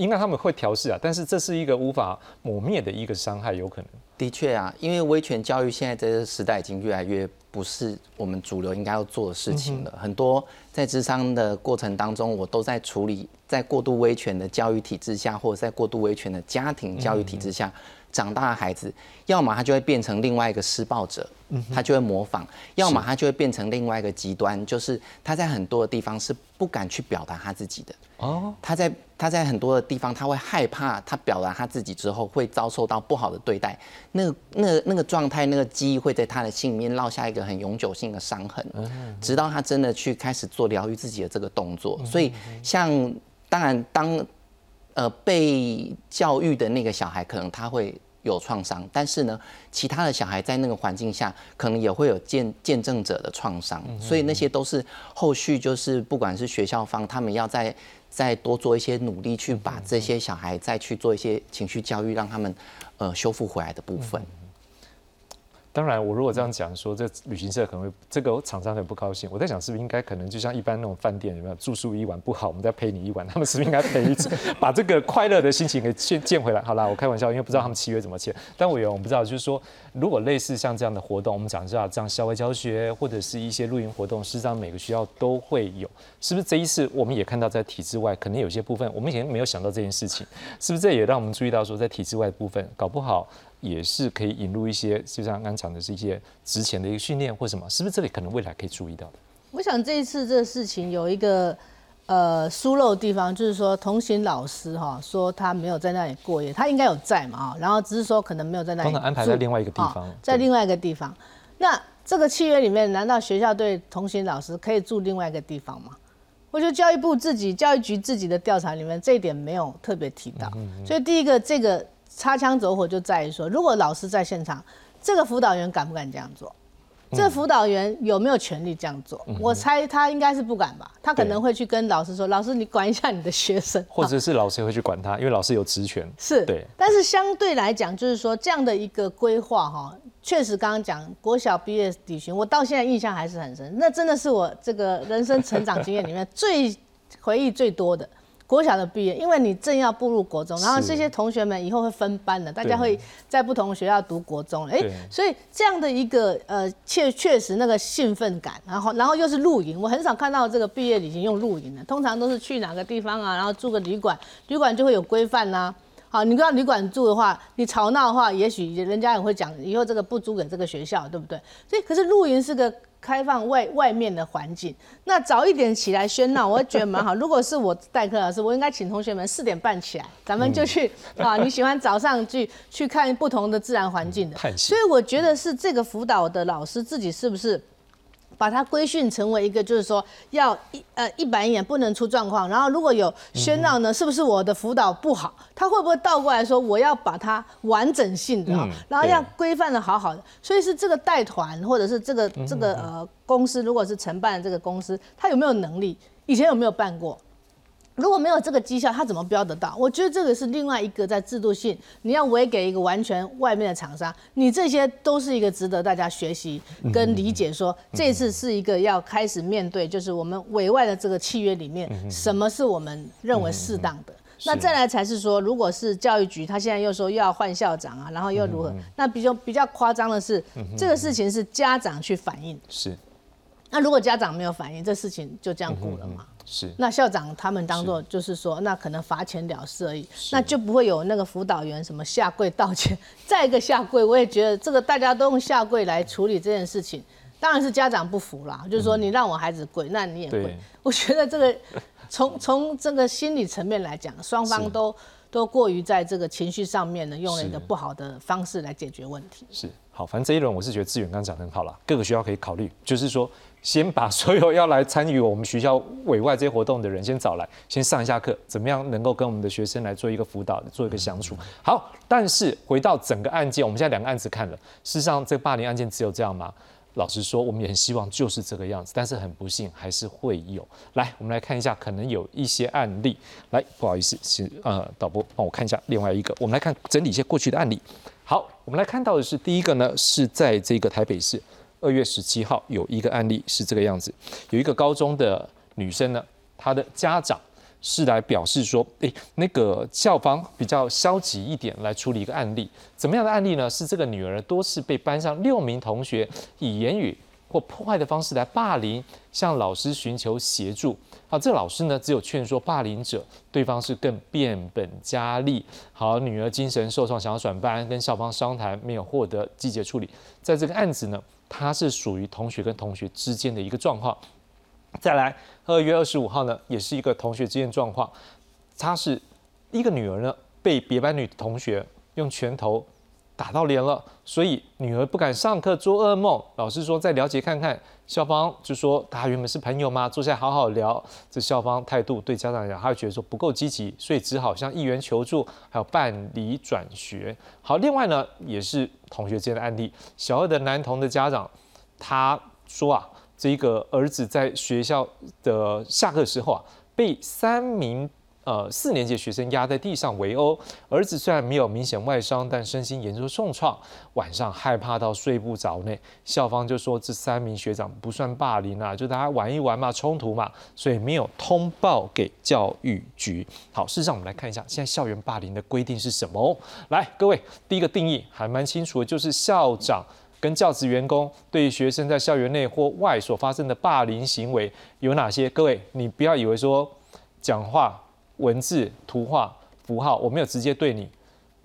应该他们会调试啊，但是这是一个无法抹灭的一个伤害，有可能。的确啊，因为威权教育现在这个时代已经越来越不是我们主流应该要做的事情了。很多在智商的过程当中，我都在处理在过度威权的教育体制下，或者在过度威权的家庭教育体制下长大的孩子，要么他就会变成另外一个施暴者，他就会模仿；要么他就会变成另外一个极端，就是他在很多的地方是不敢去表达他自己的。哦，他在他在很多的地方，他会害怕他表达他自己之后会遭受到不好的对待，那个那个那个状态，那个记忆会在他的心里面烙下一个很永久性的伤痕，直到他真的去开始做疗愈自己的这个动作。所以，像当然当呃被教育的那个小孩，可能他会有创伤，但是呢，其他的小孩在那个环境下，可能也会有见见证者的创伤，所以那些都是后续就是不管是学校方他们要在。再多做一些努力，去把这些小孩再去做一些情绪教育，让他们呃修复回来的部分。当然，我如果这样讲说，这旅行社可能会这个厂商很不高兴。我在想，是不是应该可能就像一般那种饭店有没有住宿一晚不好，我们再陪你一晚，他们是不是应该陪一次，把这个快乐的心情给见见回来？好啦，我开玩笑，因为不知道他们契约怎么签。但我有我不知道，就是说，如果类似像这样的活动，我们讲一下这样校外教学或者是一些露营活动，事实上每个学校都会有，是不是？这一次我们也看到在体制外，可能有些部分我们以前没有想到这件事情，是不是？这也让我们注意到说，在体制外的部分，搞不好。也是可以引入一些，就像刚讲的是一些值钱的一个训练或什么，是不是这里可能未来可以注意到的？我想这一次这个事情有一个呃疏漏的地方，就是说同行老师哈说他没有在那里过夜，他应该有在嘛啊，然后只是说可能没有在那里，通常安排在另外一个地方，在另外一个地方。那这个契约里面，难道学校对同行老师可以住另外一个地方吗？我觉得教育部自己教育局自己的调查里面这一点没有特别提到，所以第一个这个。擦枪走火就在于说，如果老师在现场，这个辅导员敢不敢这样做？这辅导员有没有权利这样做？我猜他应该是不敢吧。他可能会去跟老师说：“老师，你管一下你的学生。”或者是老师会去管他，因为老师有职权。是，对。但是相对来讲，就是说这样的一个规划哈，确实刚刚讲国小毕业底薪，我到现在印象还是很深。那真的是我这个人生成长经验里面最回忆最多的。国小的毕业，因为你正要步入国中，然后这些同学们以后会分班的，大家会在不同的学校读国中，哎，所以这样的一个呃，确确实那个兴奋感，然后然后又是露营，我很少看到这个毕业旅行用露营的，通常都是去哪个地方啊，然后住个旅馆，旅馆就会有规范呐。好，你到旅馆住的话，你吵闹的话，也许人家也会讲，以后这个不租给这个学校，对不对？所以可是露营是个。开放外外面的环境，那早一点起来喧闹，我觉得蛮好。如果是我代课老师，我应该请同学们四点半起来，咱们就去啊。你喜欢早上去去看不同的自然环境的，所以我觉得是这个辅导的老师自己是不是？把它规训成为一个，就是说要一呃一板一眼，不能出状况。然后如果有喧闹呢，是不是我的辅导不好？他会不会倒过来说我要把它完整性的，然后要规范的好好的？所以是这个带团或者是这个这个呃公司，如果是承办这个公司，他有没有能力？以前有没有办过？如果没有这个绩效，他怎么标得到？我觉得这个是另外一个在制度性，你要委给一个完全外面的厂商，你这些都是一个值得大家学习跟理解。说这次是一个要开始面对，就是我们委外的这个契约里面，什么是我们认为适当的？那再来才是说，如果是教育局，他现在又说又要换校长啊，然后又如何？那比较比较夸张的是，这个事情是家长去反映。是。那如果家长没有反应，这事情就这样过了嘛？是，那校长他们当做就是说，那可能罚钱了事而已，那就不会有那个辅导员什么下跪道歉，再一个下跪，我也觉得这个大家都用下跪来处理这件事情，当然是家长不服啦，就是说你让我孩子跪，那你也跪。我觉得这个从从这个心理层面来讲，双方都都过于在这个情绪上面呢，用了一个不好的方式来解决问题。是，好，反正这一轮我是觉得志远刚刚讲的很好了，各个学校可以考虑，就是说。先把所有要来参与我们学校委外这些活动的人先找来，先上一下课，怎么样能够跟我们的学生来做一个辅导，做一个相处。好，但是回到整个案件，我们现在两个案子看了，事实上这个霸凌案件只有这样吗？老实说，我们也很希望就是这个样子，但是很不幸还是会有。来，我们来看一下，可能有一些案例。来，不好意思，是呃导播帮我看一下另外一个，我们来看整理一些过去的案例。好，我们来看到的是第一个呢，是在这个台北市。二月十七号有一个案例是这个样子，有一个高中的女生呢，她的家长是来表示说，诶，那个校方比较消极一点来处理一个案例，怎么样的案例呢？是这个女儿多次被班上六名同学以言语或破坏的方式来霸凌，向老师寻求协助。好，这老师呢只有劝说霸凌者，对方是更变本加厉。好，女儿精神受创，想要转班，跟校方商谈，没有获得积极处理。在这个案子呢，它是属于同学跟同学之间的一个状况。再来，二月二十五号呢，也是一个同学之间状况，他是一个女儿呢被别班女同学用拳头。打到脸了，所以女儿不敢上课，做噩梦。老师说再了解看看，校方就说他原本是朋友嘛，坐下好好聊。这校方态度对家长来讲，他觉得说不够积极，所以只好向议员求助，还有办理转学。好，另外呢，也是同学间的案例，小二的男童的家长，他说啊，这个儿子在学校的下课时候啊，被三名。呃，四年级学生压在地上围殴，儿子虽然没有明显外伤，但身心严重重创，晚上害怕到睡不着呢。校方就说这三名学长不算霸凌啊，就大家玩一玩嘛，冲突嘛，所以没有通报给教育局。好，事实上我们来看一下，现在校园霸凌的规定是什么哦？来，各位，第一个定义还蛮清楚的，就是校长跟教职员工对学生在校园内或外所发生的霸凌行为有哪些？各位，你不要以为说讲话。文字、图画、符号，我没有直接对你，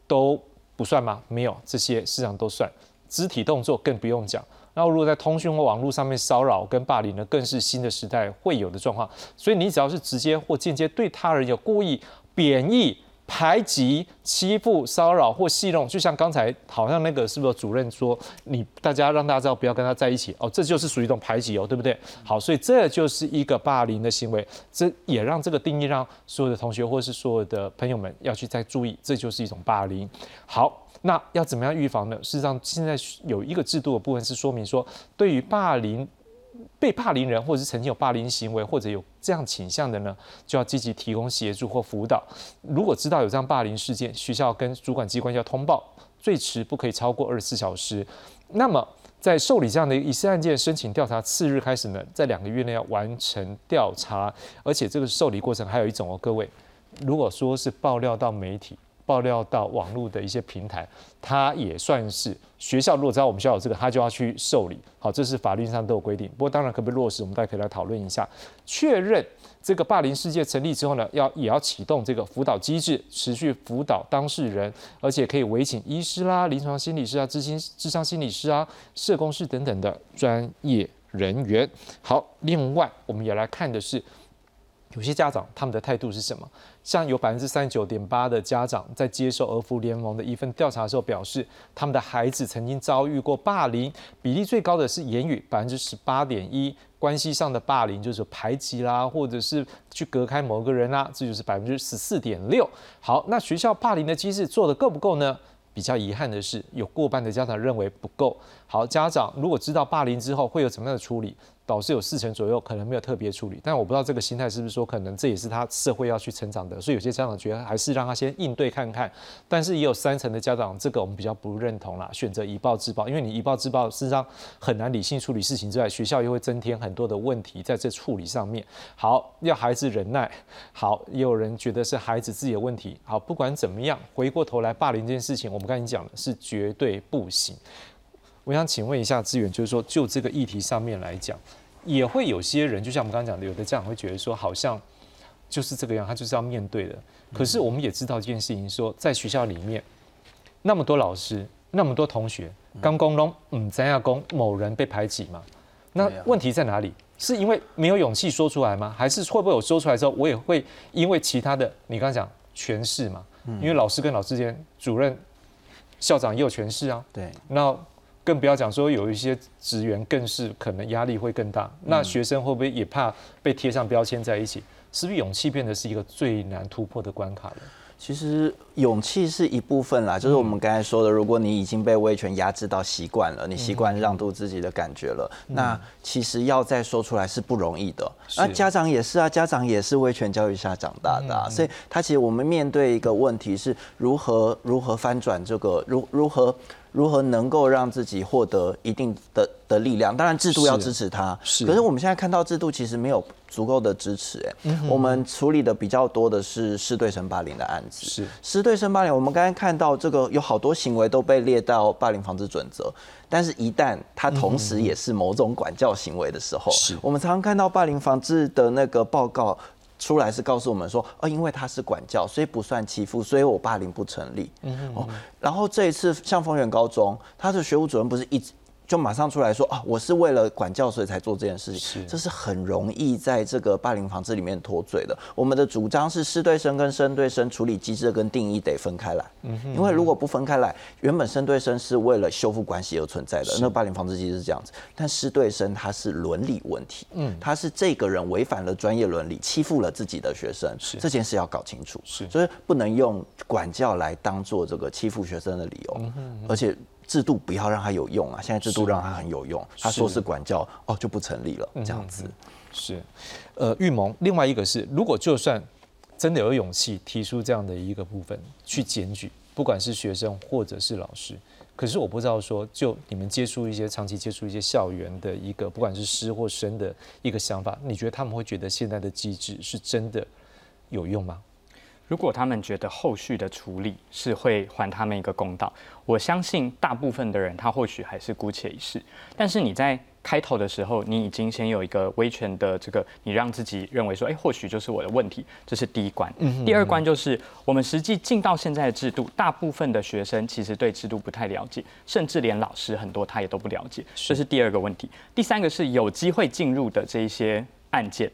都不算吗？没有，这些事实上都算。肢体动作更不用讲。然后如果在通讯或网络上面骚扰跟霸凌呢，更是新的时代会有的状况。所以你只要是直接或间接对他人有故意贬义。排挤、欺负、骚扰或戏弄，就像刚才好像那个是不是主任说你大家让大家知道不要跟他在一起哦，这就是属于一种排挤哦，对不对？好，所以这就是一个霸凌的行为，这也让这个定义让所有的同学或是所有的朋友们要去再注意，这就是一种霸凌。好，那要怎么样预防呢？事实上，现在有一个制度的部分是说明说，对于霸凌。被霸凌人，或者是曾经有霸凌行为，或者有这样倾向的呢，就要积极提供协助或辅导。如果知道有这样霸凌事件，学校跟主管机关要通报，最迟不可以超过二十四小时。那么，在受理这样的疑似案件申请调查次日开始呢，在两个月内要完成调查，而且这个受理过程还有一种哦，各位，如果说是爆料到媒体。爆料到网络的一些平台，它也算是学校。如果知道我们学校有这个，他就要去受理。好，这是法律上都有规定。不过当然可不可以落实，我们大家可以来讨论一下。确认这个霸凌事件成立之后呢，要也要启动这个辅导机制，持续辅导当事人，而且可以委请医师啦、临床心理师啊、智心智商心理师啊、社工师等等的专业人员。好，另外我们也来看的是。有些家长他们的态度是什么？像有百分之三十九点八的家长在接受儿福联盟的一份调查的时候表示，他们的孩子曾经遭遇过霸凌，比例最高的是言语，百分之十八点一；关系上的霸凌就是排挤啦，或者是去隔开某个人啦，这就是百分之十四点六。好，那学校霸凌的机制做的够不够呢？比较遗憾的是，有过半的家长认为不够。好，家长如果知道霸凌之后会有怎么样的处理？导师有四成左右可能没有特别处理，但我不知道这个心态是不是说可能这也是他社会要去成长的，所以有些家长觉得还是让他先应对看看。但是也有三成的家长，这个我们比较不认同啦，选择以暴制暴，因为你以暴制暴，事实上很难理性处理事情之外，学校又会增添很多的问题在这处理上面。好，要孩子忍耐。好，也有人觉得是孩子自己的问题。好，不管怎么样，回过头来霸凌这件事情，我们刚才讲的是绝对不行。我想请问一下资源，就是说就这个议题上面来讲，也会有些人，就像我们刚刚讲的，有的家长会觉得说，好像就是这个样，他就是要面对的。可是我们也知道一件事情，说在学校里面那么多老师，那么多同学，刚公龙嗯，咱要公某人被排挤嘛？那问题在哪里？是因为没有勇气说出来吗？还是会不会有说出来之后，我也会因为其他的，你刚刚讲权势嘛？因为老师跟老师之间，主任、校长也有权势啊。对，那。更不要讲说有一些职员更是可能压力会更大，那学生会不会也怕被贴上标签在一起？是不是勇气变得是一个最难突破的关卡了？其实勇气是一部分啦，就是我们刚才说的，如果你已经被威权压制到习惯了，你习惯让渡自己的感觉了，那其实要再说出来是不容易的。那家长也是啊，家长也是威权教育下长大的，所以他其实我们面对一个问题是如何如何翻转这个如如何。如何能够让自己获得一定的的力量。当然，制度要支持他，是。可是我们现在看到制度其实没有足够的支持，哎，我们处理的比较多的是师对生霸凌的案子，是师对生霸凌。我们刚才看到这个有好多行为都被列到霸凌防治准则，但是一旦它同时也是某种管教行为的时候，是我们常常看到霸凌防治的那个报告。出来是告诉我们说，哦，因为他是管教，所以不算欺负，所以我霸凌不成立。嗯哦，然后这一次像丰原高中，他的学务主任不是一直。就马上出来说啊，我是为了管教所以才做这件事情，是。这是很容易在这个霸凌防治里面脱罪的。我们的主张是师对生跟生对生处理机制跟定义得分开来，嗯，因为如果不分开来，原本生对生是为了修复关系而存在的，那霸凌防治机制是这样子，但师对生它是伦理问题，嗯，他是这个人违反了专业伦理，欺负了自己的学生，是。这件事要搞清楚，是，所以不能用管教来当做这个欺负学生的理由，而且。制度不要让它有用啊！现在制度让它很有用，他说是管教哦就不成立了，这样子是。呃，预谋另外一个是，如果就算真的有勇气提出这样的一个部分去检举，不管是学生或者是老师，可是我不知道说，就你们接触一些长期接触一些校园的一个，不管是师或生的一个想法，你觉得他们会觉得现在的机制是真的有用吗？如果他们觉得后续的处理是会还他们一个公道，我相信大部分的人他或许还是姑且一试。但是你在开头的时候，你已经先有一个威权的这个，你让自己认为说，哎，或许就是我的问题，这是第一关。第二关就是我们实际进到现在的制度，大部分的学生其实对制度不太了解，甚至连老师很多他也都不了解，这是第二个问题。第三个是有机会进入的这一些案件。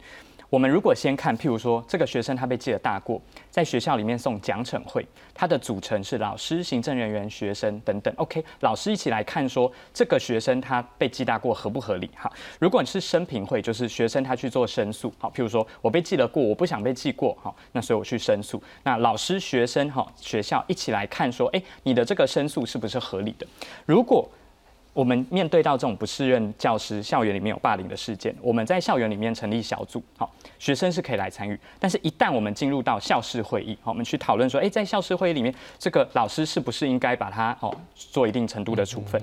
我们如果先看，譬如说这个学生他被记了大过，在学校里面送奖惩会，它的组成是老师、行政人员、学生等等。OK，老师一起来看说这个学生他被记大过合不合理？哈，如果你是申评会，就是学生他去做申诉，好，譬如说我被记了过，我不想被记过，好，那所以我去申诉。那老师、学生哈，学校一起来看说，哎，你的这个申诉是不是合理的？如果我们面对到这种不适任教师，校园里面有霸凌的事件，我们在校园里面成立小组，好，学生是可以来参与。但是，一旦我们进入到校事会议，好，我们去讨论说，哎，在校事会议里面，这个老师是不是应该把他哦做一定程度的处分？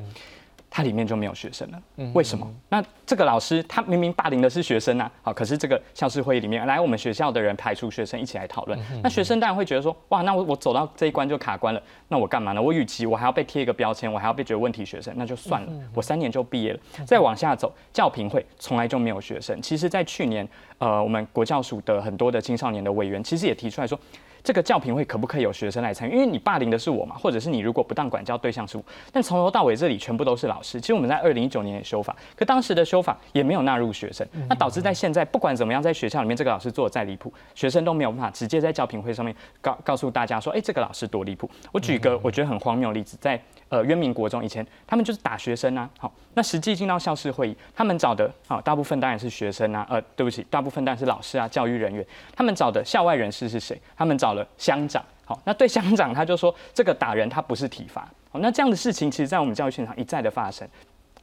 它里面就没有学生了，为什么？那这个老师他明明霸凌的是学生啊，好，可是这个校事会议里面来我们学校的人排除学生一起来讨论，那学生当然会觉得说，哇，那我我走到这一关就卡关了，那我干嘛呢？我与其我还要被贴一个标签，我还要被觉得问题学生，那就算了，我三年就毕业了。再往下走，教评会从来就没有学生。其实，在去年，呃，我们国教署的很多的青少年的委员，其实也提出来说。这个教评会可不可以有学生来参与？因为你霸凌的是我嘛，或者是你如果不当管教对象是我，但从头到尾这里全部都是老师。其实我们在二零一九年也修法，可当时的修法也没有纳入学生，那导致在现在不管怎么样，在学校里面这个老师做的再离谱，学生都没有办法直接在教评会上面告告诉大家说，哎，这个老师多离谱。我举一个我觉得很荒谬的例子，在。呃，渊明国中以前他们就是打学生啊，好，那实际进到校事会议，他们找的啊，大部分当然是学生啊，呃，对不起，大部分当然是老师啊，教育人员，他们找的校外人士是谁？他们找乡长，好，那对乡长他就说，这个打人他不是体罚，好，那这样的事情其实在我们教育现场一再的发生，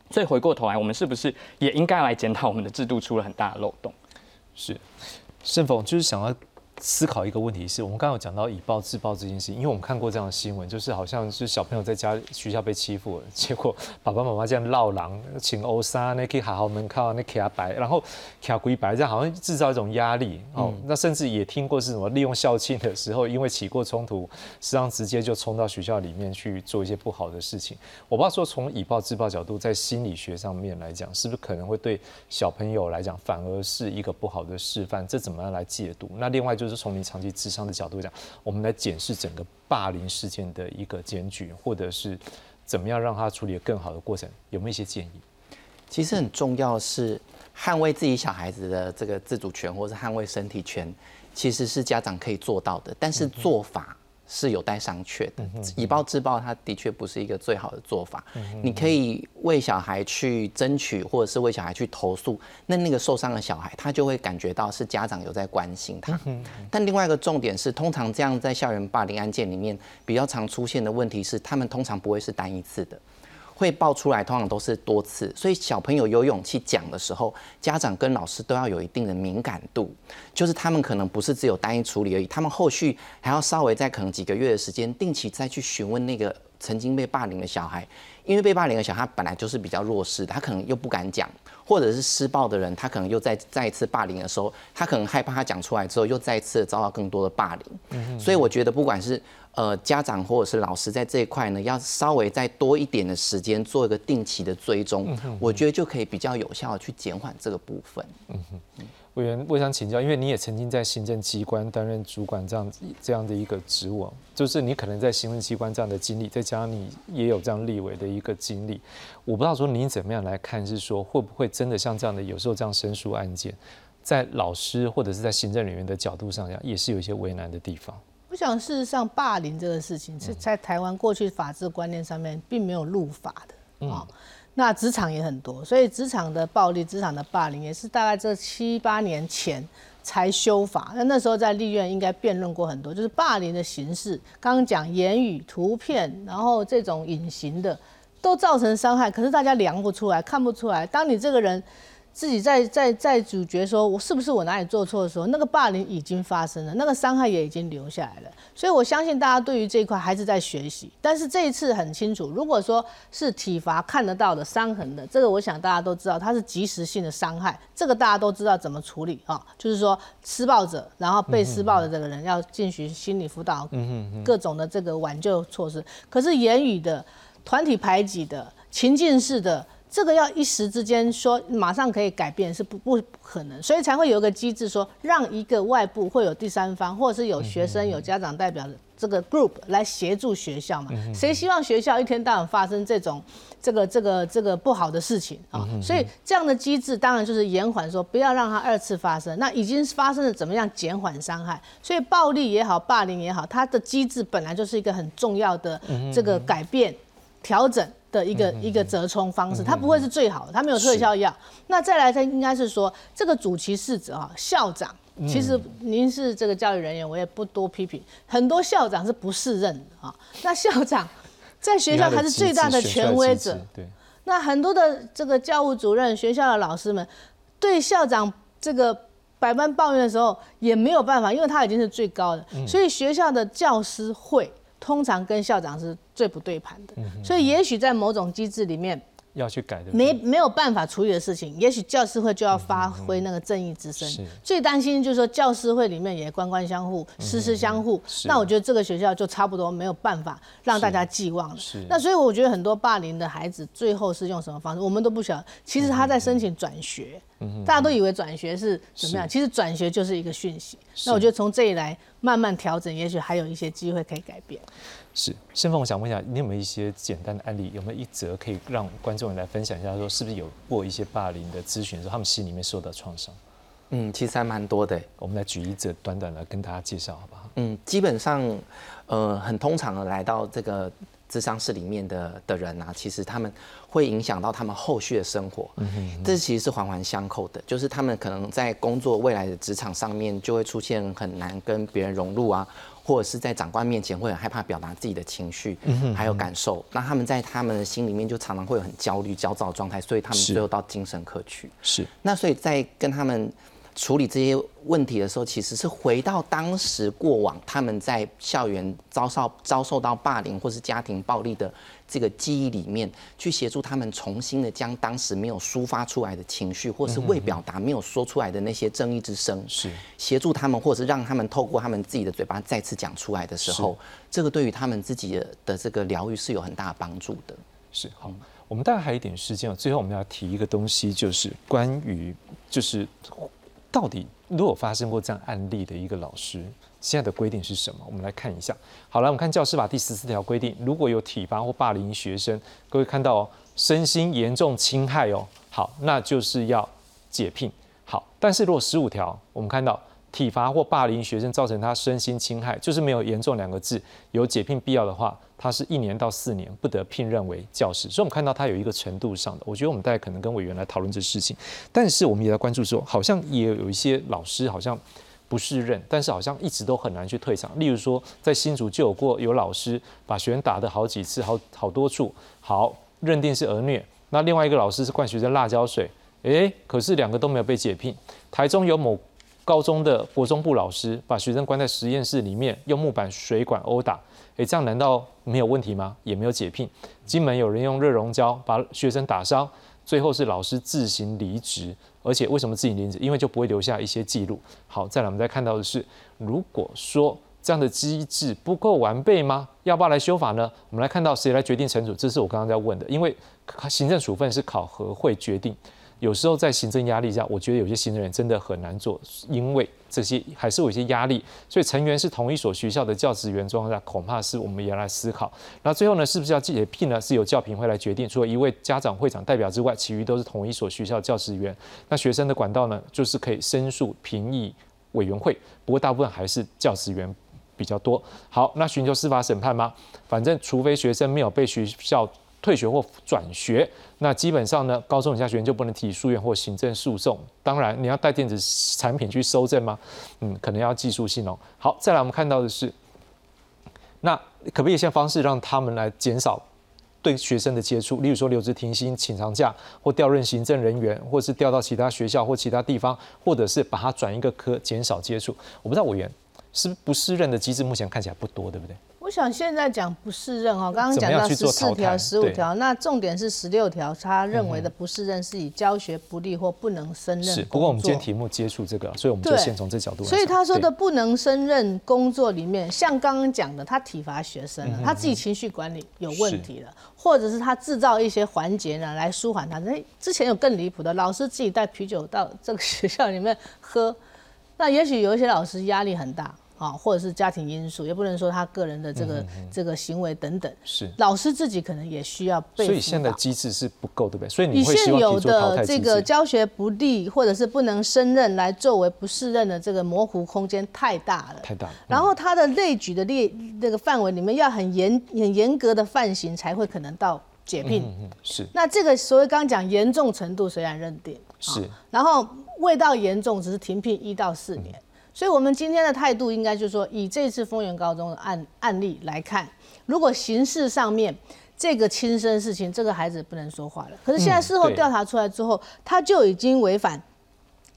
所以回过头来，我们是不是也应该来检讨我们的制度出了很大的漏洞？是，盛峰就是想要。思考一个问题是我们刚刚有讲到以暴制暴这件事，因为我们看过这样的新闻，就是好像是小朋友在家学校被欺负了，结果爸爸妈妈这样闹狼，请欧莎那可以好好门靠那卡白，然后卡龟白这样好像制造一种压力哦。那甚至也听过是什么利用校庆的时候，因为起过冲突，实际上直接就冲到学校里面去做一些不好的事情。我不知道说从以暴制暴角度，在心理学上面来讲，是不是可能会对小朋友来讲反而是一个不好的示范？这怎么样来解读？那另外就。就是从你长期智商的角度讲，我们来检视整个霸凌事件的一个检举，或者是怎么样让他处理的更好的过程，有没有一些建议？其实很重要是捍卫自己小孩子的这个自主权，或是捍卫身体权，其实是家长可以做到的，但是做法。是有待商榷的。以暴制暴，它的确不是一个最好的做法。你可以为小孩去争取，或者是为小孩去投诉，那那个受伤的小孩，他就会感觉到是家长有在关心他。但另外一个重点是，通常这样在校园霸凌案件里面比较常出现的问题是，他们通常不会是单一次的。会爆出来，通常都是多次，所以小朋友有勇气讲的时候，家长跟老师都要有一定的敏感度，就是他们可能不是只有单一处理而已，他们后续还要稍微在可能几个月的时间，定期再去询问那个曾经被霸凌的小孩，因为被霸凌的小孩本来就是比较弱势的，他可能又不敢讲，或者是施暴的人，他可能又在再一次霸凌的时候，他可能害怕他讲出来之后又再一次遭到更多的霸凌。所以我觉得不管是呃家长或者是老师在这一块呢，要稍微再多一点的时间做一个定期的追踪，我觉得就可以比较有效的去减缓这个部分。嗯哼。委员，我想请教，因为你也曾经在行政机关担任主管这样子这样的一个职务，就是你可能在行政机关这样的经历，再加上你也有这样立委的一个经历，我不知道说你怎么样来看，是说会不会真的像这样的有时候这样申诉案件，在老师或者是在行政人员的角度上讲，也是有一些为难的地方。我想事实上霸凌这个事情是在台湾过去法治观念上面并没有入法的啊。那职场也很多，所以职场的暴力、职场的霸凌也是大概这七八年前才修法。那那时候在立院应该辩论过很多，就是霸凌的形式，刚刚讲言语、图片，然后这种隐形的都造成伤害，可是大家量不出来、看不出来。当你这个人。自己在在在主角说，我是不是我哪里做错的时候，那个霸凌已经发生了，那个伤害也已经留下来了。所以我相信大家对于这一块还是在学习。但是这一次很清楚，如果说是体罚看得到的伤痕的，这个我想大家都知道，它是及时性的伤害，这个大家都知道怎么处理啊。就是说施暴者，然后被施暴的这个人要进行心理辅导，各种的这个挽救措施。可是言语的、团体排挤的、情境式的。这个要一时之间说马上可以改变是不不可能，所以才会有一个机制说让一个外部会有第三方，或者是有学生有家长代表的这个 group 来协助学校嘛？谁希望学校一天到晚发生这种这个这个这个不好的事情啊？所以这样的机制当然就是延缓，说不要让它二次发生。那已经发生了，怎么样减缓伤害？所以暴力也好，霸凌也好，它的机制本来就是一个很重要的这个改变调整。的一个一个折冲方式，它不会是最好的，它没有特效药。那再来，它应该是说这个主其是：指哈，校长。其实您是这个教育人员，我也不多批评。很多校长是不适任的啊。那校长在学校他是最大的权威者。对。那很多的这个教务主任、学校的老师们，对校长这个百般抱怨的时候，也没有办法，因为他已经是最高的。所以学校的教师会通常跟校长是。最不对盘的，所以也许在某种机制里面。要去改的，没没有办法处理的事情，也许教师会就要发挥那个正义之声。最担心就是说教师会里面也官官相护，师师相护。那我觉得这个学校就差不多没有办法让大家寄望了。那所以我觉得很多霸凌的孩子最后是用什么方式，我们都不晓得。其实他在申请转学，大家都以为转学是怎么样，其实转学就是一个讯息。那我觉得从这里来慢慢调整，也许还有一些机会可以改变。是，盛凤，我想问一下，你有没有一些简单的案例？有没有一则可以让观众来分享一下？说是不是有过一些霸凌的咨询，说他们心里面受到创伤？嗯，其实还蛮多的。我们来举一则，短短的跟大家介绍，好不好？嗯，基本上，呃，很通常的来到这个智商室里面的的人啊，其实他们会影响到他们后续的生活。嗯哼，这其实是环环相扣的，就是他们可能在工作未来的职场上面就会出现很难跟别人融入啊。或者是在长官面前会很害怕表达自己的情绪，还有感受，那他们在他们的心里面就常常会有很焦虑、焦躁的状态，所以他们最后到精神科去。是，那所以在跟他们。处理这些问题的时候，其实是回到当时过往他们在校园遭受遭受到霸凌或是家庭暴力的这个记忆里面，去协助他们重新的将当时没有抒发出来的情绪，或是未表达没有说出来的那些正义之声，是协助他们，或者让他们透过他们自己的嘴巴再次讲出来的时候，这个对于他们自己的的这个疗愈是有很大的帮助的。是好，我们大概还有一点时间最后我们要提一个东西，就是关于就是。到底如果发生过这样案例的一个老师，现在的规定是什么？我们来看一下。好了，我们看教师法第十四条规定，如果有体罚或霸凌学生，各位看到哦，身心严重侵害哦，好，那就是要解聘。好，但是如果十五条，我们看到。体罚或霸凌学生造成他身心侵害，就是没有严重两个字，有解聘必要的话，他是一年到四年不得聘任为教师。所以，我们看到他有一个程度上的，我觉得我们大家可能跟委员来讨论这事情。但是，我们也在关注说，好像也有一些老师好像不适任，但是好像一直都很难去退场。例如说，在新竹就有过有老师把学生打的好几次，好好多处，好认定是儿虐。那另外一个老师是灌学生辣椒水，诶，可是两个都没有被解聘。台中有某。高中的国中部老师把学生关在实验室里面，用木板水管殴打，诶，这样难道没有问题吗？也没有解聘。金门有人用热熔胶把学生打伤，最后是老师自行离职，而且为什么自行离职？因为就不会留下一些记录。好，再来我们再看到的是，如果说这样的机制不够完备吗？要不要来修法呢？我们来看到谁来决定惩处？这是我刚刚在问的，因为行政处分是考核会决定。有时候在行政压力下，我觉得有些行政人真的很难做，因为这些还是有一些压力。所以成员是同一所学校的教职员状况下，恐怕是我们也要来思考。那最后呢，是不是要解聘呢？是由教评会来决定。除了一位家长会长代表之外，其余都是同一所学校教职员。那学生的管道呢，就是可以申诉评议委员会。不过大部分还是教职员比较多。好，那寻求司法审判吗？反正除非学生没有被学校。退学或转学，那基本上呢，高中以下学员就不能提诉愿或行政诉讼。当然，你要带电子产品去收证吗？嗯，可能要技术性哦。好，再来我们看到的是，那可不可以一些方式让他们来减少对学生的接触？例如说留职停薪、请长假，或调任行政人员，或是调到其他学校或其他地方，或者是把他转一个科，减少接触。我不知道委员是不适任的机制，目前看起来不多，对不对？我想现在讲不适任哈，刚刚讲到十四条、十五条，那重点是十六条，他认为的不适任是以教学不力或不能胜任。是，不过我们今天题目接触这个，所以我们就先从这角度。所以他说的不能胜任工作里面，像刚刚讲的，他体罚学生了，他自己情绪管理有问题了，或者是他制造一些环节呢来舒缓他。那之前有更离谱的，老师自己带啤酒到这个学校里面喝，那也许有一些老师压力很大。啊，或者是家庭因素，也不能说他个人的这个这个行为等等。是老师自己可能也需要被。所以现在机制是不够，对不对？所以你现有的这个教学不利，或者是不能胜任来作为不适任的这个模糊空间太大了。太大了。然后他的类举的列那个范围里面要很严很严格的范型才会可能到解聘。嗯是。那这个所谓刚刚讲严重程度虽然认定是，然后未到严重只是停聘一到四年。所以，我们今天的态度应该就是说，以这次丰原高中的案案例来看，如果形式上面这个亲生事情，这个孩子不能说话了。可是现在事后调查出来之后，他就已经违反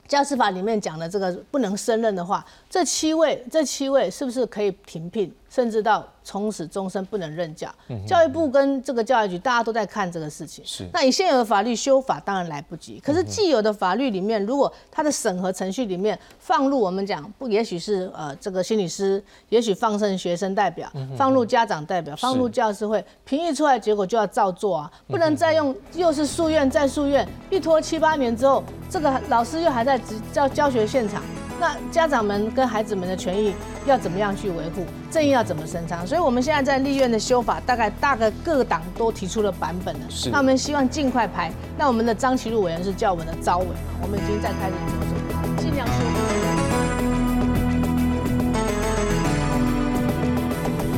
教师法里面讲的这个不能胜任的话，这七位，这七位是不是可以停聘，甚至到？从此终身不能任教。教育部跟这个教育局大家都在看这个事情。是。那以现有的法律修法当然来不及。可是既有的法律里面，如果它的审核程序里面放入我们讲不，也许是呃这个心理师，也许放任学生代表，放入家长代表，放入教师会，评议出来结果就要照做啊，不能再用又是诉愿再诉愿，一拖七八年之后，这个老师又还在教教学现场。那家长们跟孩子们的权益要怎么样去维护？正义要怎么伸张？所以我们现在在立院的修法，大概大概各党都提出了版本了。是。那我们希望尽快排。那我们的张其禄委员是叫我们的招委，我们已经在开始着手，尽量修。